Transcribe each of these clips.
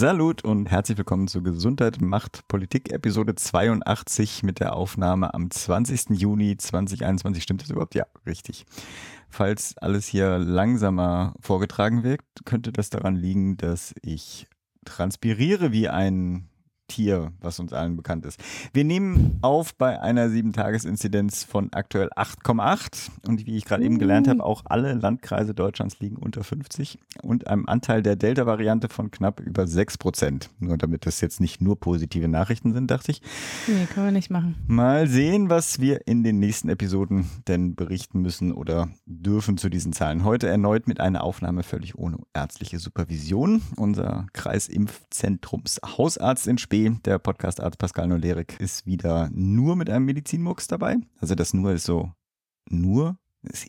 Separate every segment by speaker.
Speaker 1: Salut und herzlich willkommen zu Gesundheit macht Politik Episode 82 mit der Aufnahme am 20. Juni 2021. Stimmt das überhaupt? Ja, richtig. Falls alles hier langsamer vorgetragen wird, könnte das daran liegen, dass ich transpiriere wie ein Tier, was uns allen bekannt ist. Wir nehmen auf bei einer 7-Tages-Inzidenz von aktuell 8,8 und wie ich gerade eben gelernt habe, auch alle Landkreise Deutschlands liegen unter 50 und einem Anteil der Delta-Variante von knapp über 6 Prozent. Nur damit das jetzt nicht nur positive Nachrichten sind, dachte ich.
Speaker 2: Nee, können wir nicht machen.
Speaker 1: Mal sehen, was wir in den nächsten Episoden denn berichten müssen oder dürfen zu diesen Zahlen. Heute erneut mit einer Aufnahme völlig ohne ärztliche Supervision. Unser Kreisimpfzentrums Hausarzt in Spee der Podcastarzt Pascal Nolerik ist wieder nur mit einem Medizinmux dabei. Also das nur ist so nur.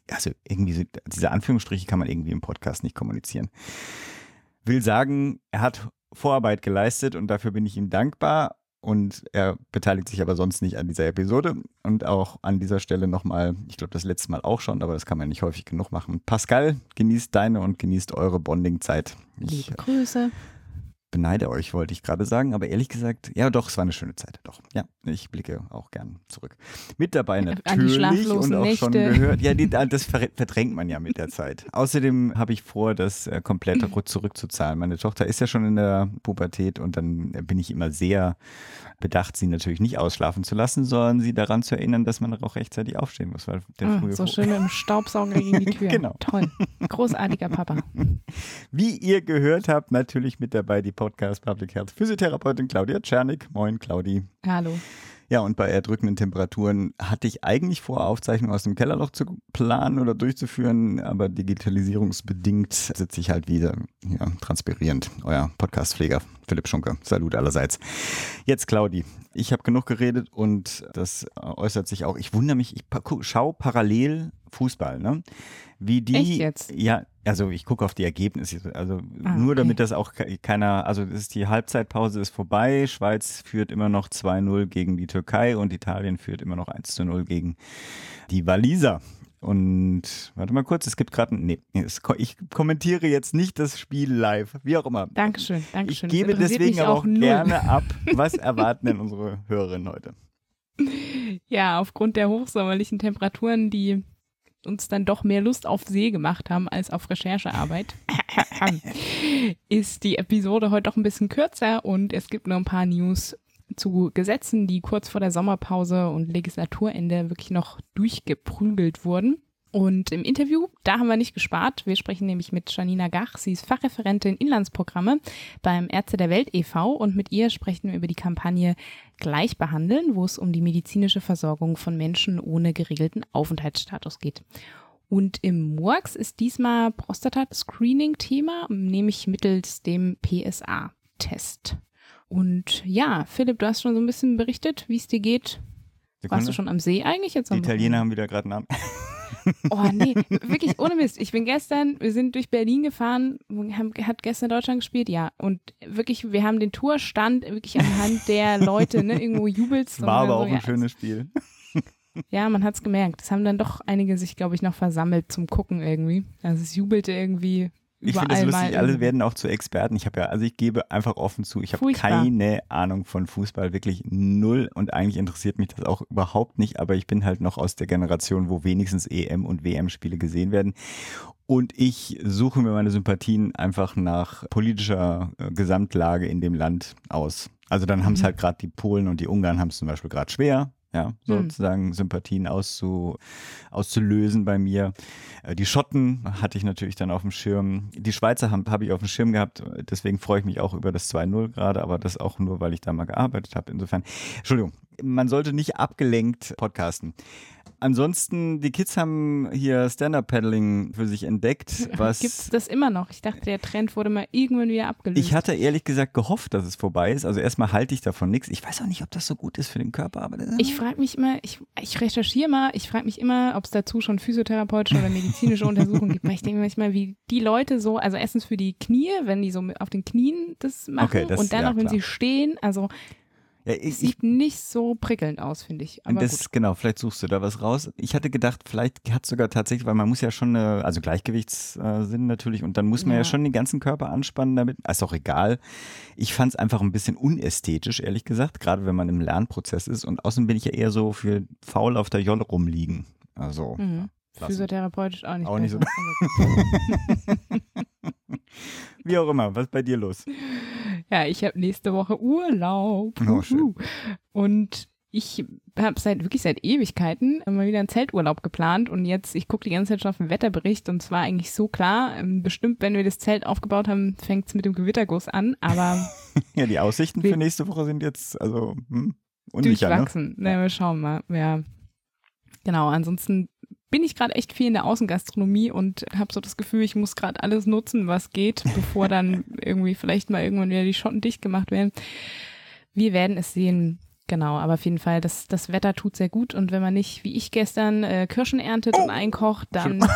Speaker 1: Also irgendwie, diese Anführungsstriche kann man irgendwie im Podcast nicht kommunizieren. Will sagen, er hat Vorarbeit geleistet und dafür bin ich ihm dankbar. Und er beteiligt sich aber sonst nicht an dieser Episode. Und auch an dieser Stelle nochmal, ich glaube das letzte Mal auch schon, aber das kann man nicht häufig genug machen. Pascal, genießt deine und genießt eure Bonding-Zeit.
Speaker 2: Liebe Grüße
Speaker 1: beneide euch, wollte ich gerade sagen, aber ehrlich gesagt, ja doch, es war eine schöne Zeit, doch. Ja, ich blicke auch gern zurück. Mit dabei natürlich und auch
Speaker 2: Nächte.
Speaker 1: schon gehört, ja, die, das verdrängt man ja mit der Zeit. Außerdem habe ich vor, das äh, komplett zurückzuzahlen. Meine Tochter ist ja schon in der Pubertät und dann bin ich immer sehr bedacht, sie natürlich nicht ausschlafen zu lassen, sondern sie daran zu erinnern, dass man auch rechtzeitig aufstehen muss. Weil der
Speaker 2: oh, so schön mit dem Staubsauger gegen die Tür.
Speaker 1: genau.
Speaker 2: Toll. Großartiger Papa.
Speaker 1: Wie ihr gehört habt, natürlich mit dabei die Podcast Public Health Physiotherapeutin Claudia Czernik. Moin, Claudi.
Speaker 2: Hallo.
Speaker 1: Ja, und bei erdrückenden Temperaturen hatte ich eigentlich vor, Aufzeichnungen aus dem Kellerloch zu planen oder durchzuführen, aber digitalisierungsbedingt sitze ich halt wieder ja, transpirierend. Euer Podcastpfleger Philipp Schunke. Salut allerseits. Jetzt Claudi. Ich habe genug geredet und das äußert sich auch. Ich wundere mich, ich schaue parallel Fußball, ne? Wie die.
Speaker 2: Echt jetzt?
Speaker 1: Ja, also ich gucke auf die Ergebnisse. Also
Speaker 2: Ah,
Speaker 1: nur
Speaker 2: okay.
Speaker 1: damit das auch ke- keiner, also das ist die Halbzeitpause ist vorbei. Schweiz führt immer noch 2-0 gegen die Türkei und Italien führt immer noch 1-0 gegen die Waliser. Und warte mal kurz, es gibt gerade ein. Nee, ich kommentiere jetzt nicht das Spiel live, wie auch immer.
Speaker 2: Dankeschön,
Speaker 1: Ich
Speaker 2: Dankeschön. Das
Speaker 1: gebe deswegen aber auch
Speaker 2: null.
Speaker 1: gerne ab, was erwarten denn unsere Hörerinnen heute?
Speaker 2: Ja, aufgrund der hochsommerlichen Temperaturen, die uns dann doch mehr Lust auf See gemacht haben als auf Recherchearbeit, ist die Episode heute doch ein bisschen kürzer und es gibt nur ein paar News zu Gesetzen, die kurz vor der Sommerpause und Legislaturende wirklich noch durchgeprügelt wurden. Und im Interview, da haben wir nicht gespart. Wir sprechen nämlich mit Janina Gach. Sie ist Fachreferentin Inlandsprogramme beim Ärzte der Welt e.V. und mit ihr sprechen wir über die Kampagne Gleich behandeln, wo es um die medizinische Versorgung von Menschen ohne geregelten Aufenthaltsstatus geht. Und im Murks ist diesmal Prostat-Screening-Thema, nämlich mittels dem PSA-Test. Und ja, Philipp, du hast schon so ein bisschen berichtet, wie es dir geht. Warst du schon am See eigentlich? Jetzt
Speaker 1: Die Italiener haben wieder gerade einen Namen.
Speaker 2: Oh nee, wirklich ohne Mist. Ich bin gestern, wir sind durch Berlin gefahren, haben, hat gestern Deutschland gespielt, ja. Und wirklich, wir haben den Tourstand wirklich anhand der Leute, ne, irgendwo jubelst.
Speaker 1: War aber
Speaker 2: so,
Speaker 1: auch ein
Speaker 2: ja,
Speaker 1: schönes Spiel.
Speaker 2: Ja, man hat's gemerkt. Es haben dann doch einige sich, glaube ich, noch versammelt zum Gucken irgendwie. Also es jubelte irgendwie
Speaker 1: Ich finde es lustig, alle werden auch zu Experten. Ich habe ja, also ich gebe einfach offen zu, ich habe keine Ahnung von Fußball, wirklich null und eigentlich interessiert mich das auch überhaupt nicht, aber ich bin halt noch aus der Generation, wo wenigstens EM und WM-Spiele gesehen werden. Und ich suche mir meine Sympathien einfach nach politischer äh, Gesamtlage in dem Land aus. Also dann haben es
Speaker 2: Mhm.
Speaker 1: halt gerade die Polen und die Ungarn haben es zum Beispiel gerade schwer, ja,
Speaker 2: Mhm.
Speaker 1: sozusagen Sympathien auszu, auszulösen bei mir. Äh, Die Schotten hatte ich natürlich dann auf dem Schirm. Die Schweizer habe hab ich auf dem Schirm gehabt. Deswegen freue ich mich auch über das 2-0 gerade, aber das auch nur, weil ich da mal gearbeitet habe. Insofern, Entschuldigung, man sollte nicht abgelenkt podcasten. Ansonsten, die Kids haben hier Stand-Up-Paddling für sich entdeckt. Was
Speaker 2: Gibt's das immer noch? Ich dachte, der Trend wurde mal irgendwann wieder abgelöst.
Speaker 1: ich hatte ehrlich gesagt gehofft, dass es vorbei ist. Also erstmal halte ich davon nichts. Ich weiß auch nicht, ob das so gut ist für den Körper, aber
Speaker 2: Ich frage mich immer, ich, ich recherchiere mal, ich frage mich immer, ob es dazu schon physiotherapeutische oder medizinische Untersuchungen gibt. Weil ich denke manchmal, wie die Leute so, also erstens für die Knie, wenn die so auf den Knien das machen
Speaker 1: Okay, das-
Speaker 2: und dann
Speaker 1: ja,
Speaker 2: auch, wenn
Speaker 1: klar.
Speaker 2: sie stehen, also
Speaker 1: ja,
Speaker 2: es
Speaker 1: ich,
Speaker 2: sieht nicht so prickelnd aus, finde ich. Aber
Speaker 1: das,
Speaker 2: gut.
Speaker 1: genau, vielleicht suchst du da was raus. Ich hatte gedacht, vielleicht hat sogar tatsächlich, weil man muss ja schon, eine, also Gleichgewichtssinn natürlich, und dann muss man ja,
Speaker 2: Ja.
Speaker 1: schon den ganzen Körper anspannen damit. Ist auch egal. Ich fand es einfach ein bisschen unästhetisch, ehrlich gesagt, gerade wenn man im Lernprozess ist. Und außerdem bin ich ja eher so für faul auf der Jolle rumliegen. Also,
Speaker 2: Mhm.
Speaker 1: lassen.
Speaker 2: Physiotherapeutisch auch nicht.
Speaker 1: Auch nicht so- wie auch immer, was ist bei dir los?
Speaker 2: Ja, ich habe nächste Woche Urlaub.
Speaker 1: Oh, schön.
Speaker 2: Und ich habe seit wirklich seit Ewigkeiten mal wieder einen Zelturlaub geplant und jetzt, ich gucke die ganze Zeit schon auf den Wetterbericht und es war eigentlich so klar, ähm, bestimmt, wenn wir das Zelt aufgebaut haben, fängt es mit dem Gewitterguss an, aber
Speaker 1: Ja, die Aussichten für nächste Woche sind jetzt, also, hm, unsicher, ne?
Speaker 2: durchwachsen. Na, wir schauen mal. Ja. Genau, ansonsten bin ich gerade echt viel in der Außengastronomie und habe so das Gefühl, ich muss gerade alles nutzen, was geht, bevor dann irgendwie vielleicht mal irgendwann wieder die Schotten dicht gemacht werden. Wir werden es sehen. Genau, aber auf jeden Fall, das, das Wetter tut sehr gut und wenn man nicht, wie ich gestern, äh, Kirschen erntet
Speaker 1: Oh.
Speaker 2: und einkocht, dann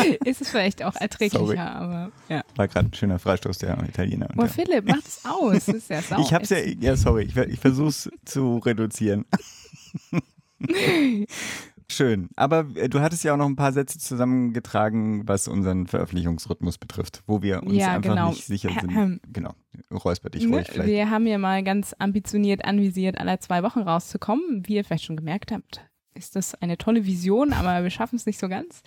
Speaker 2: ist es vielleicht auch erträglicher,
Speaker 1: Sorry.
Speaker 2: aber ja.
Speaker 1: War gerade ein schöner Freistoß der Italiener.
Speaker 2: Boah. Philipp, mach das aus. Das ist ja sau.
Speaker 1: Ich hab's ja, ja, sorry, ich, ich versuch's zu reduzieren. Schön. Aber äh, du hattest ja auch noch ein paar Sätze zusammengetragen, was unseren Veröffentlichungsrhythmus betrifft, wo wir uns
Speaker 2: Ja,
Speaker 1: einfach
Speaker 2: genau.
Speaker 1: nicht sicher sind. Genau. Räusper dich
Speaker 2: Ne,
Speaker 1: ruhig vielleicht.
Speaker 2: Wir haben ja mal ganz ambitioniert anvisiert, alle zwei Wochen rauszukommen. Wie ihr vielleicht schon gemerkt habt, ist das eine tolle Vision, aber wir schaffen es nicht so ganz.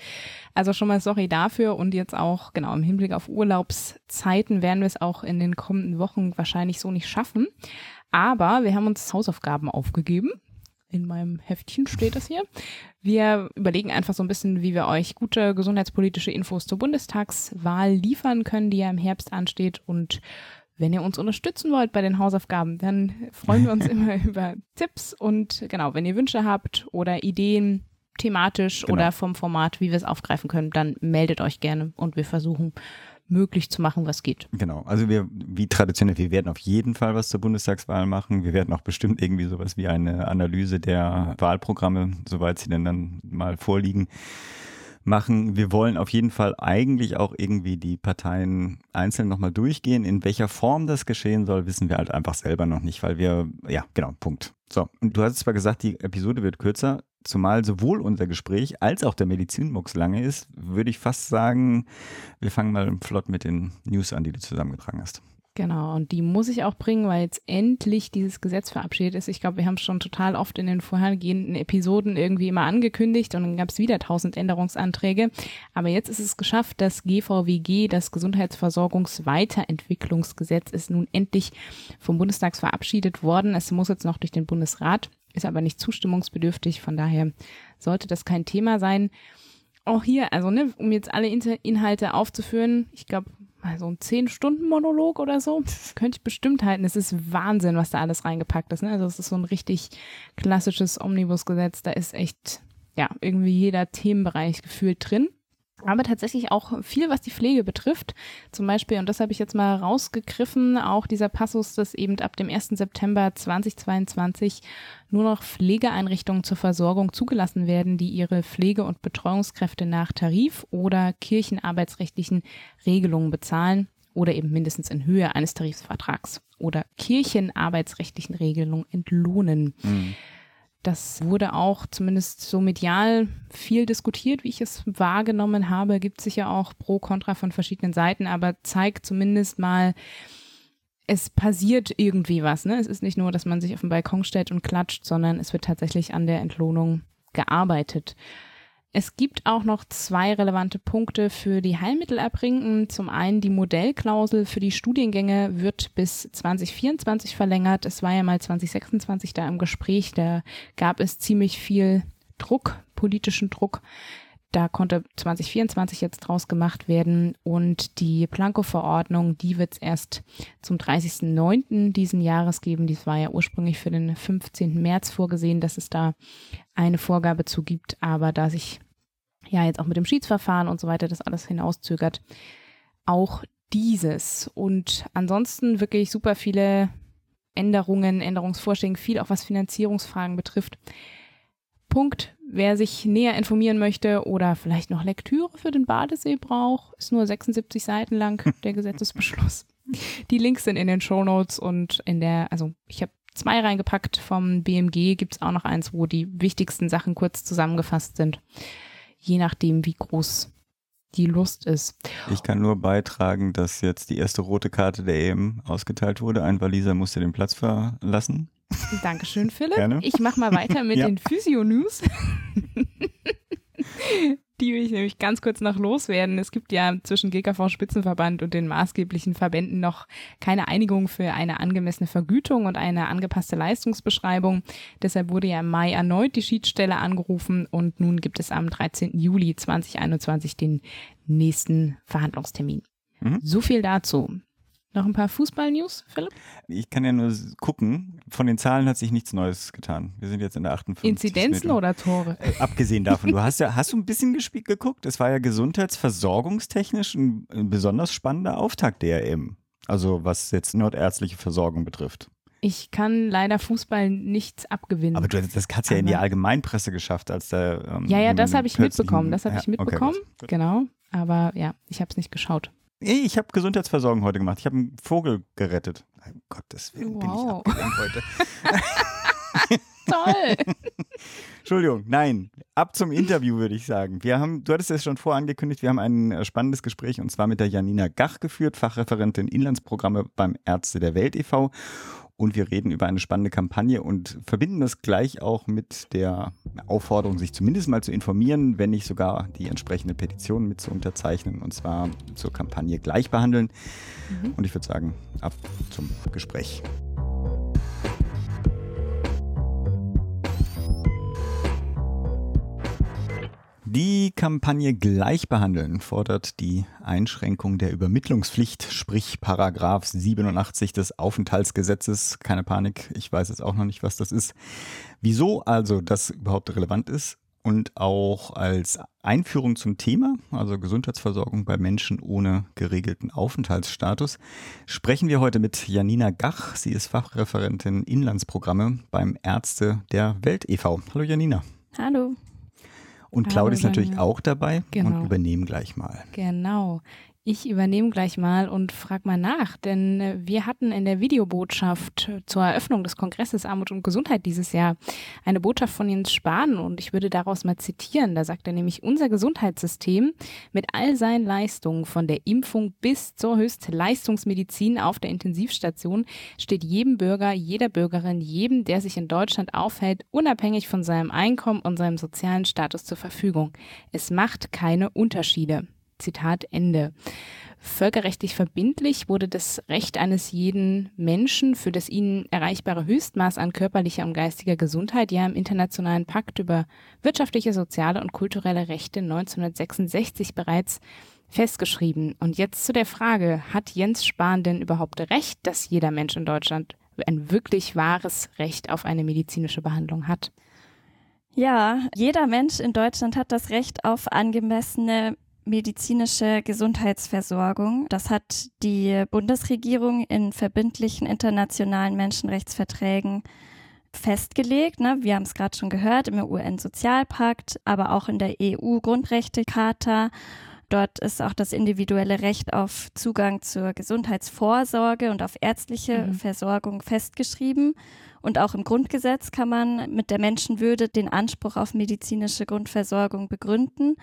Speaker 2: Also schon mal sorry dafür und jetzt auch, genau, im Hinblick auf Urlaubszeiten werden wir es auch in den kommenden Wochen wahrscheinlich so nicht schaffen. Aber wir haben uns Hausaufgaben aufgegeben. In meinem Heftchen steht das hier. Wir überlegen einfach so ein bisschen, wie wir euch gute gesundheitspolitische Infos zur Bundestagswahl liefern können, die ja im Herbst ansteht. Und wenn ihr uns unterstützen wollt bei den Hausaufgaben, dann freuen wir uns immer über Tipps und genau, wenn ihr Wünsche habt oder Ideen thematisch
Speaker 1: Genau.
Speaker 2: oder vom Format, wie wir es aufgreifen können, dann meldet euch gerne und wir versuchen möglich zu machen, was geht.
Speaker 1: Genau, also wir, wie traditionell, wir werden auf jeden Fall was zur Bundestagswahl machen. Wir werden auch bestimmt irgendwie sowas wie eine Analyse der Wahlprogramme, soweit sie denn dann mal vorliegen, machen. Wir wollen auf jeden Fall eigentlich auch irgendwie die Parteien einzeln nochmal durchgehen. In welcher Form das geschehen soll, wissen wir halt einfach selber noch nicht, weil wir, ja, genau, Punkt. So, und du hast zwar gesagt, die Episode wird kürzer, zumal sowohl unser Gespräch als auch der Medizinmux lange ist, würde ich fast sagen, wir fangen mal flott mit den News an, die du zusammengetragen hast.
Speaker 2: Genau, und die muss ich auch bringen, weil jetzt endlich dieses Gesetz verabschiedet ist. Ich glaube, wir haben es schon total oft in den vorhergehenden Episoden irgendwie immer angekündigt und dann gab es wieder tausend Änderungsanträge. Aber jetzt ist es geschafft, das GVWG, das Gesundheitsversorgungsweiterentwicklungsgesetz, ist nun endlich vom Bundestag verabschiedet worden. Es muss jetzt noch durch den Bundesrat, ist aber nicht zustimmungsbedürftig. Von daher sollte das kein Thema sein. Auch hier, also ne, um jetzt alle Inhalte aufzuführen, ich glaube, mal so ein 10-Stunden-Monolog oder so, könnte ich bestimmt halten. Es ist Wahnsinn, was da alles reingepackt ist. Ne? Also es ist so ein richtig klassisches Omnibusgesetz. Da ist echt, ja, irgendwie jeder Themenbereich gefühlt drin. Aber tatsächlich auch viel, was die Pflege betrifft. Zum Beispiel, und das habe ich jetzt mal rausgegriffen, auch dieser Passus, dass eben ab dem 1. September 2022 nur noch Pflegeeinrichtungen zur Versorgung zugelassen werden, die ihre Pflege- und Betreuungskräfte nach Tarif- oder kirchenarbeitsrechtlichen Regelungen bezahlen oder eben mindestens in Höhe eines Tarifvertrags oder kirchenarbeitsrechtlichen Regelungen entlohnen. Das wurde auch zumindest so medial viel diskutiert, wie ich es wahrgenommen habe. Gibt sicher auch Pro, Contra von verschiedenen Seiten, aber zeigt zumindest mal, es passiert irgendwie was. Ne? Es ist nicht nur, dass man sich auf den Balkon stellt und klatscht, sondern es wird tatsächlich an der Entlohnung gearbeitet. Es gibt auch noch zwei relevante Punkte für die Heilmittelerbringenden. Zum einen die Modellklausel für die Studiengänge wird bis 2024 verlängert. Es war ja mal 2026 da im Gespräch. Da gab es ziemlich viel Druck, politischen Druck, Da konnte 2024 jetzt draus gemacht werden und die Planko-Verordnung, die wird es erst zum 30.09. diesen Jahres geben. Dies war ja ursprünglich für den 15. März vorgesehen, dass es da eine Vorgabe zu gibt, aber da sich ja jetzt auch mit dem Schiedsverfahren und so weiter das alles hinauszögert, auch dieses. Und ansonsten wirklich super viele Änderungen, Änderungsvorschläge, viel auch was Finanzierungsfragen betrifft. Punkt, wer sich näher informieren möchte oder vielleicht noch Lektüre für den Badesee braucht, ist nur 76 Seiten lang der Gesetzesbeschluss. Die Links sind in den Show Notes und in der, also ich habe zwei reingepackt vom BMG, gibt es auch noch eins, wo die wichtigsten Sachen kurz zusammengefasst sind. Je nachdem, wie groß die Lust ist.
Speaker 1: Ich kann nur beitragen, dass jetzt die erste rote Karte der EM ausgeteilt wurde. Ein Waliser musste den Platz verlassen.
Speaker 2: Dankeschön, Philipp.
Speaker 1: Gerne.
Speaker 2: Ich mache mal weiter mit
Speaker 1: Ja.
Speaker 2: den Physio-News. Die will ich nämlich ganz kurz noch loswerden. Es gibt ja zwischen GKV Spitzenverband und den maßgeblichen Verbänden noch keine Einigung für eine angemessene Vergütung und eine angepasste Leistungsbeschreibung. Deshalb wurde ja im Mai erneut die Schiedsstelle angerufen und nun gibt es am 13. Juli 2021 den nächsten Verhandlungstermin.
Speaker 1: Mhm.
Speaker 2: So viel dazu. Noch ein paar Fußball-News, Philipp?
Speaker 1: Ich kann ja nur gucken. Von den Zahlen hat sich nichts Neues getan. Wir sind jetzt in der 58.
Speaker 2: Inzidenzen oder Tore?
Speaker 1: Äh, Abgesehen davon, du hast ja, hast du ein bisschen gespielt geguckt? Es war ja gesundheitsversorgungstechnisch ein, ein besonders spannender Auftakt der EM. Also was jetzt nordärztliche Versorgung betrifft.
Speaker 2: Ich kann leider Fußball nichts abgewinnen.
Speaker 1: Aber du, das hat es ja in die Allgemeinpresse geschafft, als der. Ähm,
Speaker 2: ja, ja, das habe ich mitbekommen. Das habe
Speaker 1: Ja,
Speaker 2: ich mitbekommen.
Speaker 1: Okay,
Speaker 2: genau. Aber ja, ich habe es nicht geschaut.
Speaker 1: Ich habe Gesundheitsversorgung heute gemacht. Ich habe einen Vogel gerettet. Um Gottes Willen bin ich
Speaker 2: Wow.
Speaker 1: abgegangen heute.
Speaker 2: Toll.
Speaker 1: Entschuldigung, nein. Ab zum Interview würde ich sagen. Wir haben, du hattest es schon vorangekündigt, wir haben ein äh, spannendes Gespräch und zwar mit der Janina Gach geführt, Fachreferentin Inlandsprogramme beim Ärzte der Welt e.V. Und wir reden über eine spannende Kampagne und verbinden das gleich auch mit der Aufforderung, sich zumindest mal zu informieren, wenn nicht sogar die entsprechende Petition mit zu unterzeichnen und zwar zur Kampagne gleich behandeln. Und ich würde sagen, ab zum Gespräch. Die Kampagne Gleich behandeln fordert die Einschränkung der Übermittlungspflicht, sprich Paragraph 87 des Aufenthaltsgesetzes. Keine Panik, ich weiß jetzt auch noch nicht, was das ist. Wieso also das überhaupt relevant ist und auch als Einführung zum Thema, also Gesundheitsversorgung bei Menschen ohne geregelten Aufenthaltsstatus, sprechen wir heute mit Janina Gach. Sie ist Fachreferentin Inlandsprogramme beim Ärzte der Welt e.V. Hallo Janina.
Speaker 3: Hallo.
Speaker 1: Und Claudia ist natürlich auch dabei
Speaker 2: Genau.
Speaker 1: und übernehmen gleich mal.
Speaker 2: Genau. Ich übernehme gleich mal und frag mal nach, denn äh, wir hatten in der Videobotschaft äh, zur Eröffnung des Kongresses Armut und Gesundheit dieses Jahr eine Botschaft von Jens Spahn und ich würde daraus mal zitieren. Da sagt er nämlich, unser Gesundheitssystem mit all seinen Leistungen von der Impfung bis zur Höchstleistungsmedizin auf der Intensivstation steht jedem Bürger, jeder Bürgerin, jedem, der sich in Deutschland aufhält, unabhängig von seinem Einkommen und seinem sozialen Status zur Verfügung. Es macht keine Unterschiede. Zitat Ende. Völkerrechtlich verbindlich wurde das Recht eines jeden Menschen für das ihnen erreichbare Höchstmaß an körperlicher und geistiger Gesundheit ja im Internationalen Pakt über wirtschaftliche, soziale und kulturelle Rechte 1966 bereits festgeschrieben. Und jetzt zu der Frage, hat Jens Spahn denn überhaupt recht, dass jeder Mensch in Deutschland ein wirklich wahres Recht auf eine medizinische Behandlung hat?
Speaker 3: Ja, jeder Mensch in Deutschland hat das Recht auf angemessene medizinische Gesundheitsversorgung. Das hat die Bundesregierung in verbindlichen internationalen Menschenrechtsverträgen festgelegt. Ne? Wir haben es gerade schon gehört im UN-Sozialpakt, aber auch in der EU-Grundrechtecharta. Dort ist auch das individuelle Recht auf Zugang zur Gesundheitsvorsorge und auf ärztliche
Speaker 2: Mhm.
Speaker 3: Versorgung festgeschrieben. Und auch im Grundgesetz kann man mit der Menschenwürde den Anspruch auf medizinische Grundversorgung begründen.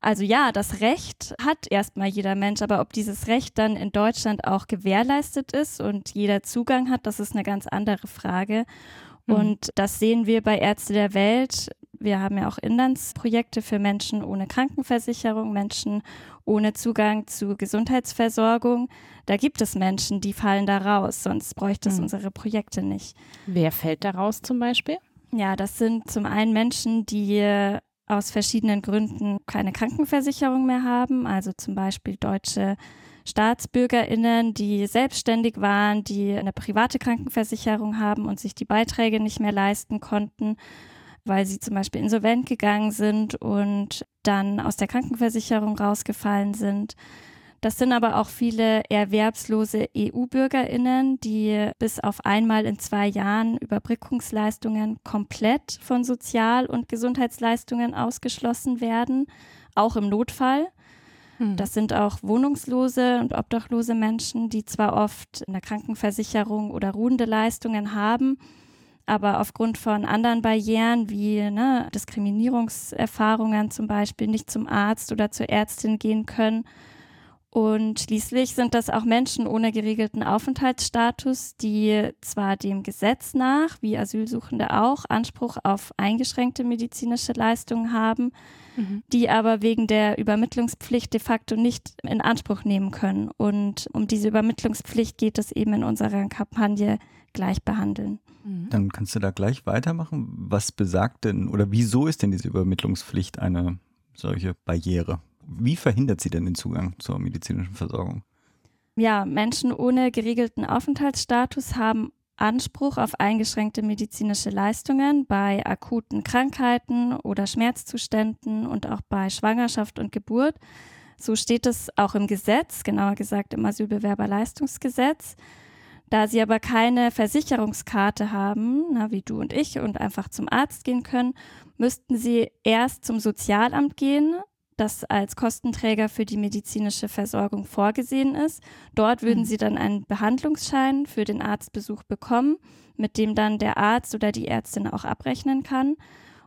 Speaker 3: Also ja, das Recht hat erstmal jeder Mensch, aber ob dieses Recht dann in Deutschland auch gewährleistet ist und jeder Zugang hat, das ist eine ganz andere Frage.
Speaker 2: Mhm.
Speaker 3: Und das sehen wir bei Ärzte der Welt. Wir haben ja auch Inlandsprojekte für Menschen ohne Krankenversicherung, Menschen ohne Zugang zu Gesundheitsversorgung. Da gibt es Menschen, die fallen da raus, sonst bräuchte es
Speaker 2: Mhm.
Speaker 3: unsere Projekte nicht.
Speaker 2: Wer fällt daraus zum Beispiel?
Speaker 3: Ja, das sind zum einen Menschen, die aus verschiedenen Gründen keine Krankenversicherung mehr haben, also zum Beispiel deutsche Staatsbürgerinnen, die selbstständig waren, die eine private Krankenversicherung haben und sich die Beiträge nicht mehr leisten konnten, weil sie zum Beispiel insolvent gegangen sind und dann aus der Krankenversicherung rausgefallen sind. Das sind aber auch viele erwerbslose EU-Bürgerinnen, die bis auf einmal in zwei Jahren Überbrückungsleistungen komplett von Sozial- und Gesundheitsleistungen ausgeschlossen werden, auch im Notfall. Hm. Das sind auch wohnungslose und obdachlose Menschen, die zwar oft eine Krankenversicherung oder ruhende Leistungen haben, aber aufgrund von anderen Barrieren wie ne, Diskriminierungserfahrungen zum Beispiel nicht zum Arzt oder zur Ärztin gehen können. Und schließlich sind das auch Menschen ohne geregelten Aufenthaltsstatus, die zwar dem Gesetz nach, wie Asylsuchende auch, Anspruch auf eingeschränkte medizinische Leistungen haben, Mhm. die aber wegen der Übermittlungspflicht de facto nicht in Anspruch nehmen können. Und um diese Übermittlungspflicht geht es eben in unserer Kampagne gleich behandeln.
Speaker 1: Mhm. Dann kannst du da gleich weitermachen. Was besagt denn oder wieso ist denn diese Übermittlungspflicht eine solche Barriere? Wie verhindert sie denn den Zugang zur medizinischen Versorgung?
Speaker 3: Ja, Menschen ohne geregelten Aufenthaltsstatus haben Anspruch auf eingeschränkte medizinische Leistungen bei akuten Krankheiten oder Schmerzzuständen und auch bei Schwangerschaft und Geburt. So steht es auch im Gesetz, genauer gesagt im Asylbewerberleistungsgesetz. Da sie aber keine Versicherungskarte haben, na, wie du und ich, und einfach zum Arzt gehen können, müssten sie erst zum Sozialamt gehen, das als Kostenträger für die medizinische Versorgung vorgesehen ist. Dort würden mhm. sie dann einen Behandlungsschein für den Arztbesuch bekommen, mit dem dann der Arzt oder die Ärztin auch abrechnen kann.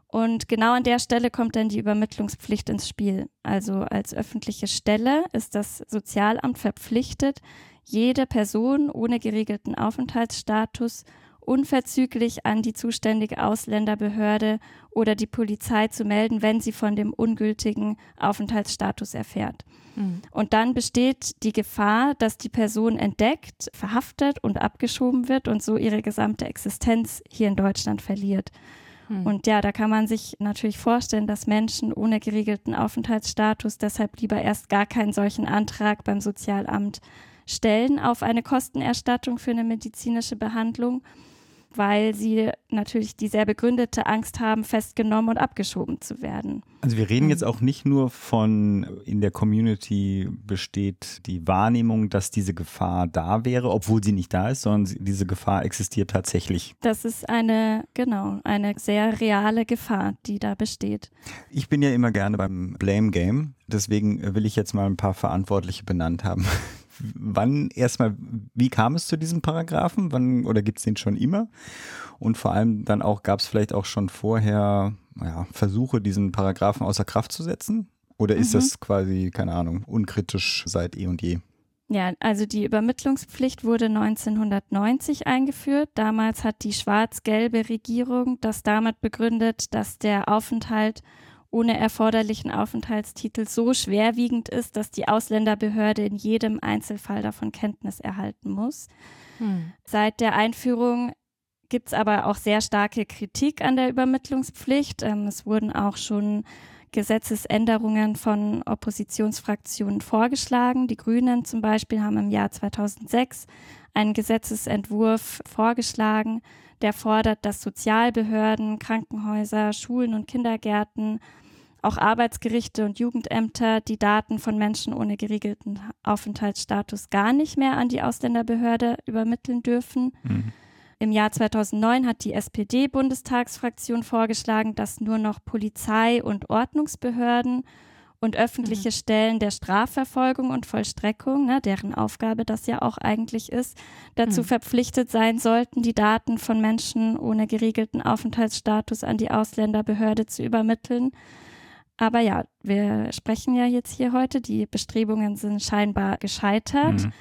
Speaker 3: Und genau an der Stelle kommt dann die Übermittlungspflicht ins Spiel. Also als öffentliche Stelle ist das Sozialamt verpflichtet, jede Person ohne geregelten Aufenthaltsstatus unverzüglich an die zuständige Ausländerbehörde oder die Polizei zu melden, wenn sie von dem ungültigen Aufenthaltsstatus erfährt. Mhm. Und dann besteht die Gefahr, dass die Person entdeckt, verhaftet und abgeschoben wird und so ihre gesamte Existenz hier in Deutschland verliert. Mhm. Und ja, da kann man sich natürlich vorstellen, dass Menschen ohne geregelten Aufenthaltsstatus deshalb lieber erst gar keinen solchen Antrag beim Sozialamt stellen auf eine Kostenerstattung für eine medizinische Behandlung weil sie natürlich die sehr begründete Angst haben, festgenommen und abgeschoben zu werden.
Speaker 1: Also wir reden jetzt auch nicht nur von, in der Community besteht die Wahrnehmung, dass diese Gefahr da wäre, obwohl sie nicht da ist, sondern diese Gefahr existiert tatsächlich.
Speaker 3: Das ist eine, genau, eine sehr reale Gefahr, die da besteht.
Speaker 1: Ich bin ja immer gerne beim Blame Game. Deswegen will ich jetzt mal ein paar Verantwortliche benannt haben wann erstmal, wie kam es zu diesem Paragraphen? Wann oder gibt es den schon immer? Und vor allem dann auch, gab es vielleicht auch schon vorher ja, Versuche, diesen Paragraphen außer Kraft zu setzen? Oder ist mhm. das quasi, keine Ahnung, unkritisch seit eh und je?
Speaker 3: Ja, also die Übermittlungspflicht wurde 1990 eingeführt. Damals hat die schwarz-gelbe Regierung das damit begründet, dass der Aufenthalt ohne erforderlichen Aufenthaltstitel so schwerwiegend ist, dass die Ausländerbehörde in jedem Einzelfall davon Kenntnis erhalten muss. Hm. Seit der Einführung gibt es aber auch sehr starke Kritik an der Übermittlungspflicht. Ähm, es wurden auch schon Gesetzesänderungen von Oppositionsfraktionen vorgeschlagen. Die Grünen zum Beispiel haben im Jahr 2006 einen Gesetzesentwurf vorgeschlagen, der fordert, dass Sozialbehörden, Krankenhäuser, Schulen und Kindergärten auch Arbeitsgerichte und Jugendämter die Daten von Menschen ohne geregelten Aufenthaltsstatus gar nicht mehr an die Ausländerbehörde übermitteln dürfen. Mhm. Im Jahr 2009 hat die SPD-Bundestagsfraktion vorgeschlagen, dass nur noch Polizei und Ordnungsbehörden und öffentliche mhm. Stellen der Strafverfolgung und Vollstreckung, ne, deren Aufgabe das ja auch eigentlich ist, dazu mhm. verpflichtet sein sollten, die Daten von Menschen ohne geregelten Aufenthaltsstatus an die Ausländerbehörde zu übermitteln. Aber ja, wir sprechen ja jetzt hier heute, die Bestrebungen sind scheinbar gescheitert. Mhm.